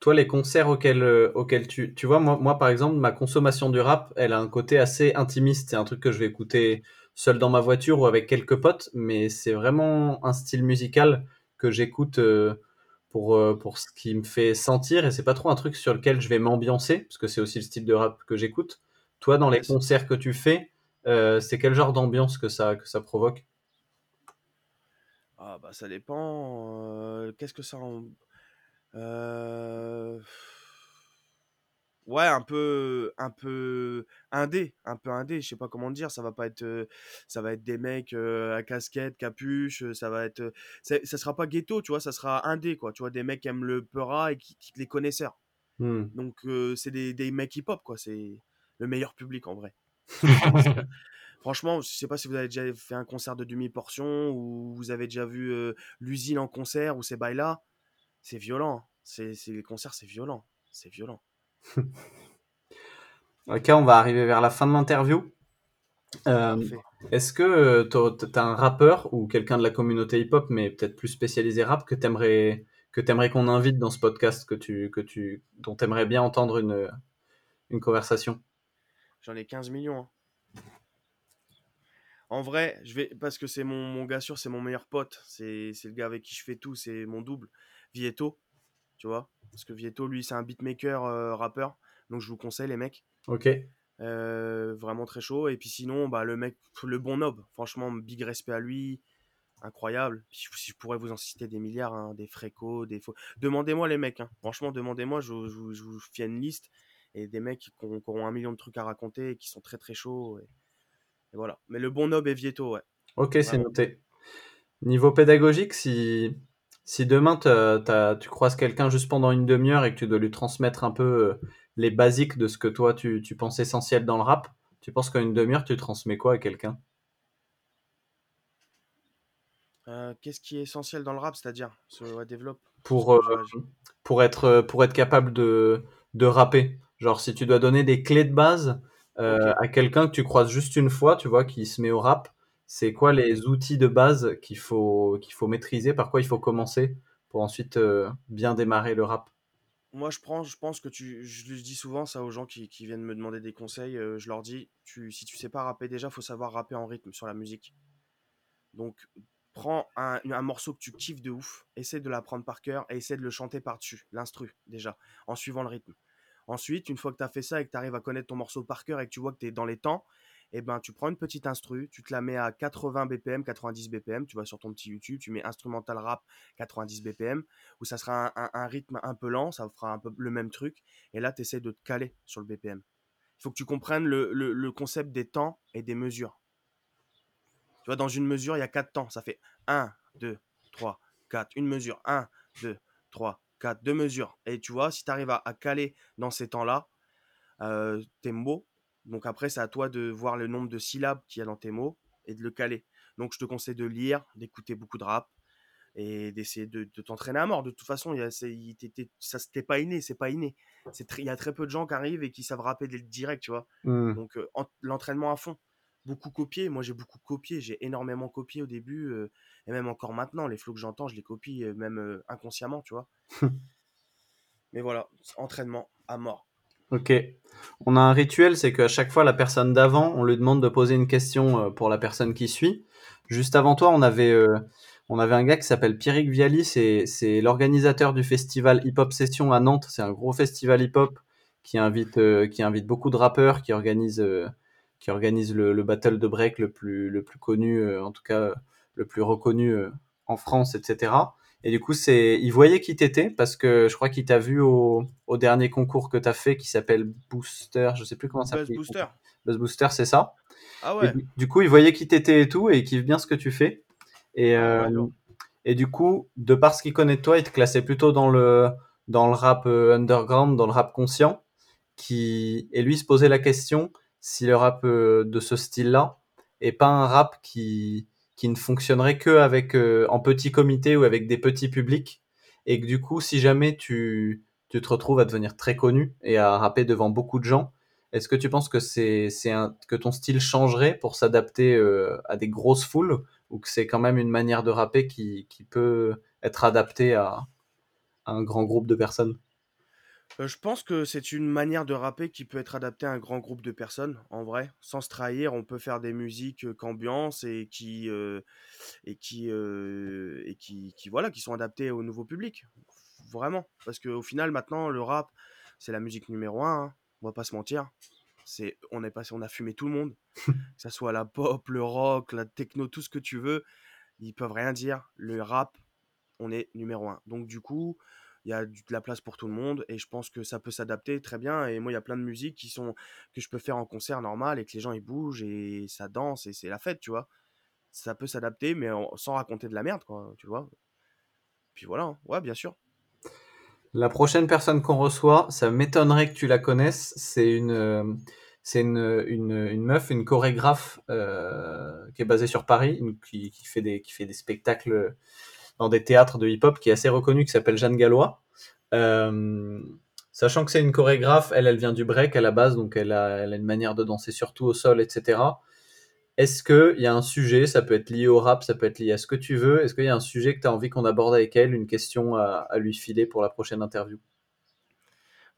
toi, les concerts auxquels, euh, auxquels tu, tu vois, moi, moi, par exemple, ma consommation du rap, elle a un côté assez intimiste. C'est un truc que je vais écouter seul dans ma voiture ou avec quelques potes, mais c'est vraiment un style musical que j'écoute euh, pour, euh, pour ce qui me fait sentir et c'est pas trop un truc sur lequel je vais m'ambiancer, parce que c'est aussi le style de rap que j'écoute. Toi, dans les concerts que tu fais, c'est quel genre d'ambiance que ça, que ça provoque? Ah, bah, ça dépend. euh, Qu'est-ce que ça. en- Euh, Ouais, un peu, un peu indé, un peu indé, je sais pas comment dire, ça va pas être, euh, ça va être des mecs euh, à casquette, capuche, euh, ça va être, euh, c'est- ça sera pas ghetto, tu vois, ça sera indé, quoi, tu vois, des mecs qui aiment le peura et qui, qui- les connaisseurs. Hmm. Donc, euh, c'est des, des mecs hip-hop, quoi, c'est le meilleur public en vrai. (laughs) (laughs) Franchement, je sais pas si vous avez déjà fait un concert de demi-portion ou vous avez déjà vu euh, l'usine en concert ou ces bails-là, c'est violent, c'est, c'est- les concerts, c'est violent, c'est violent. (laughs) Ok, on va arriver vers la fin de l'interview. Euh. Est-ce que tu as un rappeur ou quelqu'un de la communauté hip-hop, mais peut-être plus spécialisé rap, que t'aimerais que t'aimerais qu'on invite dans ce podcast, que tu, que tu, dont tu aimerais bien entendre une, une conversation? J'en ai 15 millions. hein. En vrai, je vais parce que c'est mon, mon gars sûr, c'est mon meilleur pote. C'est le gars avec qui je fais tout, c'est mon double. Vieto, tu vois. Parce que Vieto, lui, c'est un beatmaker, euh, rappeur. Donc je vous conseille, les mecs. Ok. Euh, vraiment très chaud. Et puis sinon, bah, le mec, le bon nob. Franchement, big respect à lui. Incroyable. Si je, pourrais vous en citer des milliards, hein, des frécos, des faux. Demandez-moi, les mecs. hein. Franchement, demandez-moi. Je, vous- je vous fais une liste. Et des mecs qui ont, qui ont un million de trucs à raconter et qui sont très très chauds. Et, et voilà. Mais le bon nob est Vieto, ouais. Ok, c'est noté. Niveau pédagogique, si, si demain t'as- tu croises quelqu'un juste pendant une demi-heure et que tu dois lui transmettre un peu euh, les basiques de ce que toi tu, tu penses essentiel dans le rap, tu penses qu'en une demi-heure tu transmets quoi à quelqu'un? Euh, Qu'est-ce qui est essentiel dans le rap, c'est-à-dire? Ouais, développe. pour, euh, pour, être, pour être capable de, de rapper Genre, si tu dois donner des clés de base euh, à quelqu'un que tu croises juste une fois, tu vois, qui se met au rap, c'est quoi les outils de base qu'il faut, qu'il faut maîtriser Par quoi il faut commencer pour ensuite euh, bien démarrer le rap? Moi, je, prends, je pense que tu. Je le dis souvent ça aux gens qui, qui viennent me demander des conseils. euh, je leur dis tu, si tu sais pas rapper déjà, faut savoir rapper en rythme sur la musique. Donc, prends un, un morceau que tu kiffes de ouf, essaie de l'apprendre par cœur et essaie de le chanter par-dessus, l'instru, déjà, en suivant le rythme. Ensuite, une fois que tu as fait ça et que tu arrives à connaître ton morceau par cœur et que tu vois que tu es dans les temps, et ben tu prends une petite instru, tu te la mets à 80 BPM, 90 BPM, tu vas sur ton petit YouTube, tu mets instrumental rap 90 BPM, où ça sera un rythme un peu lent, ça fera un peu le même truc, et là tu essaies de te caler sur le BPM. Il faut que tu comprennes le, le- le concept des temps et des mesures. Tu vois, dans une mesure, il y a quatre temps, ça fait 1, 2, 3, 4, une mesure, 1, 2, 3, 4, deux mesures. Et tu vois, si tu arrives à, à caler dans ces temps-là, euh, tes mots, donc après, c'est à toi de voir le nombre de syllabes qu'il y a dans tes mots et de le caler. Donc je te conseille de lire, d'écouter beaucoup de rap et d'essayer de, de t'entraîner à mort. De toute façon, il ça c'était pas inné, c'est pas inné. C'est très- Il y a très peu de gens qui arrivent et qui savent rapper direct, tu vois. Hmm. Donc euh, en- l'entraînement à fond. Beaucoup copié, moi j'ai beaucoup copié, j'ai énormément copié au début euh, et même encore maintenant, les flots que j'entends, je les copie euh, même euh, inconsciemment, tu vois. (laughs) Mais voilà, entraînement à mort. Ok. On a un rituel, c'est qu'à chaque fois, la personne d'avant, on lui demande de poser une question pour la personne qui suit. Juste avant toi, on avait, on avait un gars qui s'appelle Pierrick Viali, c'est, l'organisateur du festival Hip Hop Session à Nantes. C'est un gros festival hip-hop qui invite, qui invite beaucoup de rappeurs, qui organise, qui organise le, le battle de break le plus, le plus connu, euh, en tout cas euh, le plus reconnu euh, en France, etc. Et du coup, c'est, il voyait qui t'étais parce que je crois qu'il t'a vu au, au dernier concours que t'as fait qui s'appelle Booster, je sais plus comment ça Buzz s'appelle. Booster. Buzz Booster, c'est ça. Ah ouais. du, du coup, il voyait qui t'étais et tout et il kiffe bien ce que tu fais. Et, Ah ouais, et du coup, de par ce qu'il connaît de toi, il te classait plutôt dans le, dans le rap underground, dans le rap conscient. Qui, et lui il se posait la question si le rap euh, de ce style-là est pas un rap qui, qui ne fonctionnerait que avec, euh, en petit comité ou avec des petits publics. Et que du coup, si jamais tu, te retrouves à devenir très connu et à rapper devant beaucoup de gens, est-ce que tu penses que c'est, que ton style changerait pour s'adapter euh, à des grosses foules ou que c'est quand même une manière de rapper qui, qui peut être adaptée à un grand groupe de personnes? Euh, je pense que c'est une manière de rapper qui peut être adaptée à un grand groupe de personnes, en vrai. Sans se trahir, on peut faire des musiques euh, qu'ambiance et qui, euh, et qui, et qui, qui, voilà, qui sont adaptées au nouveau public. Vraiment. Parce qu'au final, maintenant, le rap, c'est la musique numéro un. hein. On va pas se mentir. C'est, on est passé, on a fumé tout le monde. (laughs) que ça soit la pop, le rock, la techno, tout ce que tu veux. Ils peuvent rien dire. Le rap, on est numéro un. Donc du coup, il y a de la place pour tout le monde et je pense que ça peut s'adapter très bien. Et moi, il y a plein de musiques qui sont que je peux faire en concert normal et que les gens ils bougent et ça danse et c'est la fête, tu vois. Ça peut s'adapter, mais sans raconter de la merde, quoi, tu vois. Puis voilà, hein. ouais, bien sûr. La prochaine personne qu'on reçoit, ça m'étonnerait que tu la connaisses. C'est une, euh, c'est une, une meuf, une chorégraphe euh, qui est basée sur Paris, une- qui, qui fait des, qui fait des spectacles dans des théâtres de hip-hop, qui est assez reconnue, qui s'appelle Jeanne Gallois. Euh, sachant que c'est une chorégraphe, elle, elle vient du break à la base, donc elle a, elle a une manière de danser surtout au sol, etc. Est-ce qu'il y a un sujet, ça peut être lié au rap, ça peut être lié à ce que tu veux, est-ce qu'il y a un sujet que tu as envie qu'on aborde avec elle, une question à, à lui filer pour la prochaine interview?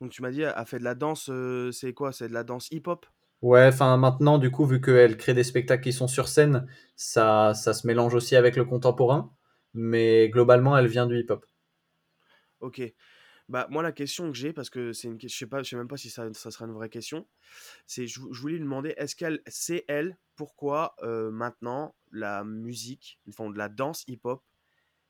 Donc tu m'as dit, elle a fait de la danse, euh, c'est quoi? C'est de la danse hip-hop? Ouais, enfin maintenant, du coup, vu qu'elle crée des spectacles qui sont sur scène, ça, ça se mélange aussi avec le contemporain, mais globalement, elle vient du hip-hop. Ok. Bah moi la question que j'ai parce que c'est une je sais pas, sais même pas si ça, ça sera une vraie question. C'est je, je voulais lui demander est-ce qu'elle sait elle pourquoi euh, maintenant la musique, enfin de la danse hip-hop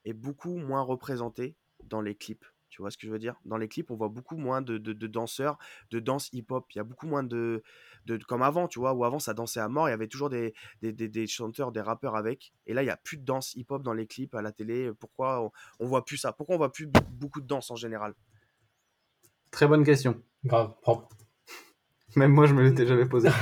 est beaucoup moins représentée dans les clips? Tu vois ce que je veux dire? Dans les clips, on voit beaucoup moins de- de danseurs de danse hip-hop. Il y a beaucoup moins de, de, Comme avant, tu vois, où avant ça dansait à mort, il y avait toujours des, des, des- des chanteurs, des rappeurs avec. Et là, il n'y a plus de danse hip-hop dans les clips, à la télé. Pourquoi on, on voit plus ça? Pourquoi on voit plus beaucoup de danse en général? Très bonne question. Grave, propre. (laughs) Même moi, je me l'étais jamais posé. (laughs)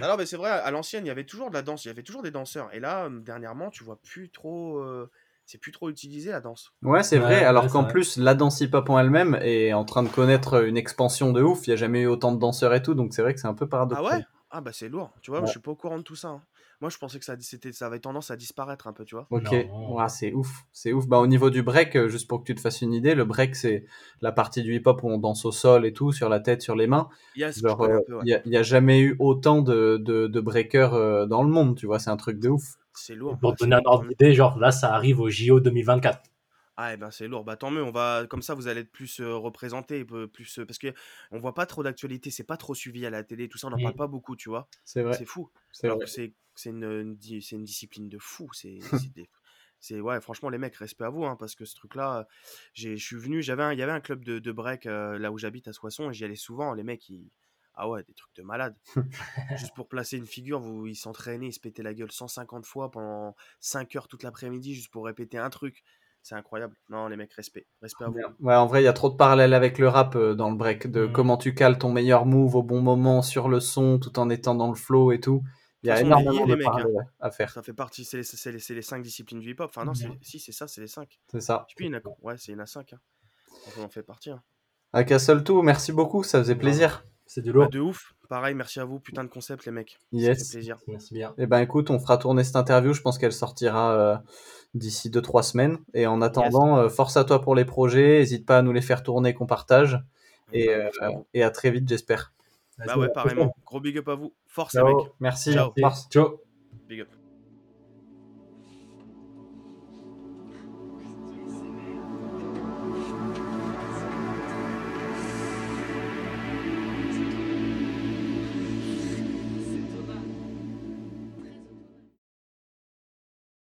Non, non, mais c'est vrai, à l'ancienne, il y avait toujours de la danse, il y avait toujours des danseurs. Et là, euh, dernièrement, tu vois plus trop. euh, c'est plus trop utilisé la danse. Ouais, c'est Ouais, vrai, alors ouais, qu'en plus, la danse hip-hop en elle-même est en train de connaître une expansion de ouf. Il n'y a jamais eu autant de danseurs et tout, donc c'est vrai que c'est un peu Ah paradoxal. ouais? Ah bah c'est lourd. Tu vois, Ouais. je suis pas au courant de tout ça. hein. Moi, je pensais que ça, c'était, ça avait tendance à disparaître un peu, tu vois. Ok, c'est ouf, c'est ouf. Bah, au niveau du break, euh, juste pour que tu te fasses une idée, le break c'est la partie du hip-hop où on danse au sol et tout, sur la tête, sur les mains. Yes, je Genre, connais euh, il n'y a, jamais eu autant de, de, de breakers euh, dans le monde, tu vois, c'est un truc de ouf. C'est lourd. Pour te donner un ordre d'idée, genre là, ça arrive au JO 2024. Ah, eh ben c'est lourd. Bah tant mieux, on va comme ça vous allez être plus euh, représenté, peu- plus euh, parce que on voit pas trop d'actualité, c'est pas trop suivi à la télé, tout ça, on en Mm. parle pas beaucoup, tu vois. C'est vrai. C'est fou. C'est Alors vrai. que c'est c'est une, une discipline de fou. C'est (laughs) c'est ouais, franchement les mecs, respect à vous, hein, parce que ce truc-là, euh, j'ai je suis venu, j'avais il y avait un club de, de break euh, là où j'habite à Soissons et j'y allais souvent. Les mecs, ils ah ouais, des trucs de malade. Juste pour placer une figure, vous, ils s'entraînaient, ils se pétaient la gueule 150 fois pendant 5 heures toute l'après-midi juste pour répéter un truc. C'est incroyable. Non, les mecs, respect. Respect à vous. Ouais, en vrai, il y a trop de parallèles avec le rap euh, dans le break, de Mhm. comment tu cales ton meilleur move au bon moment sur le son, tout en étant dans le flow et tout. Il y a façon, énormément de les mecs, hein. parallèles à faire. Ça fait partie, c'est les, c'est les, c'est les 5 disciplines du hip-hop. Enfin, non, c'est- si, c'est ça, c'est les 5. C'est ça. Je sais plus, il y en a- ouais, c'est une à 5. Hein. On en fait partie. Hein. À Castle tout, merci beaucoup, ça faisait plaisir. C'est du Bah, lourd. de ouf. Pareil, merci à vous. Putain de concept, les mecs. Yes. Ça fait plaisir. Merci bien. Eh ben écoute, on fera tourner cette interview, je pense qu'elle sortira euh, d'ici 2-3 semaines. Et en attendant, euh, force à toi pour les projets, n'hésite pas à nous les faire tourner, qu'on partage. Et, Bah, euh, merci et à très vite, j'espère. Bah ouais, pareillement. Gros big up à vous. Force, les mecs. Merci. Ciao. Force. Ciao. Big up.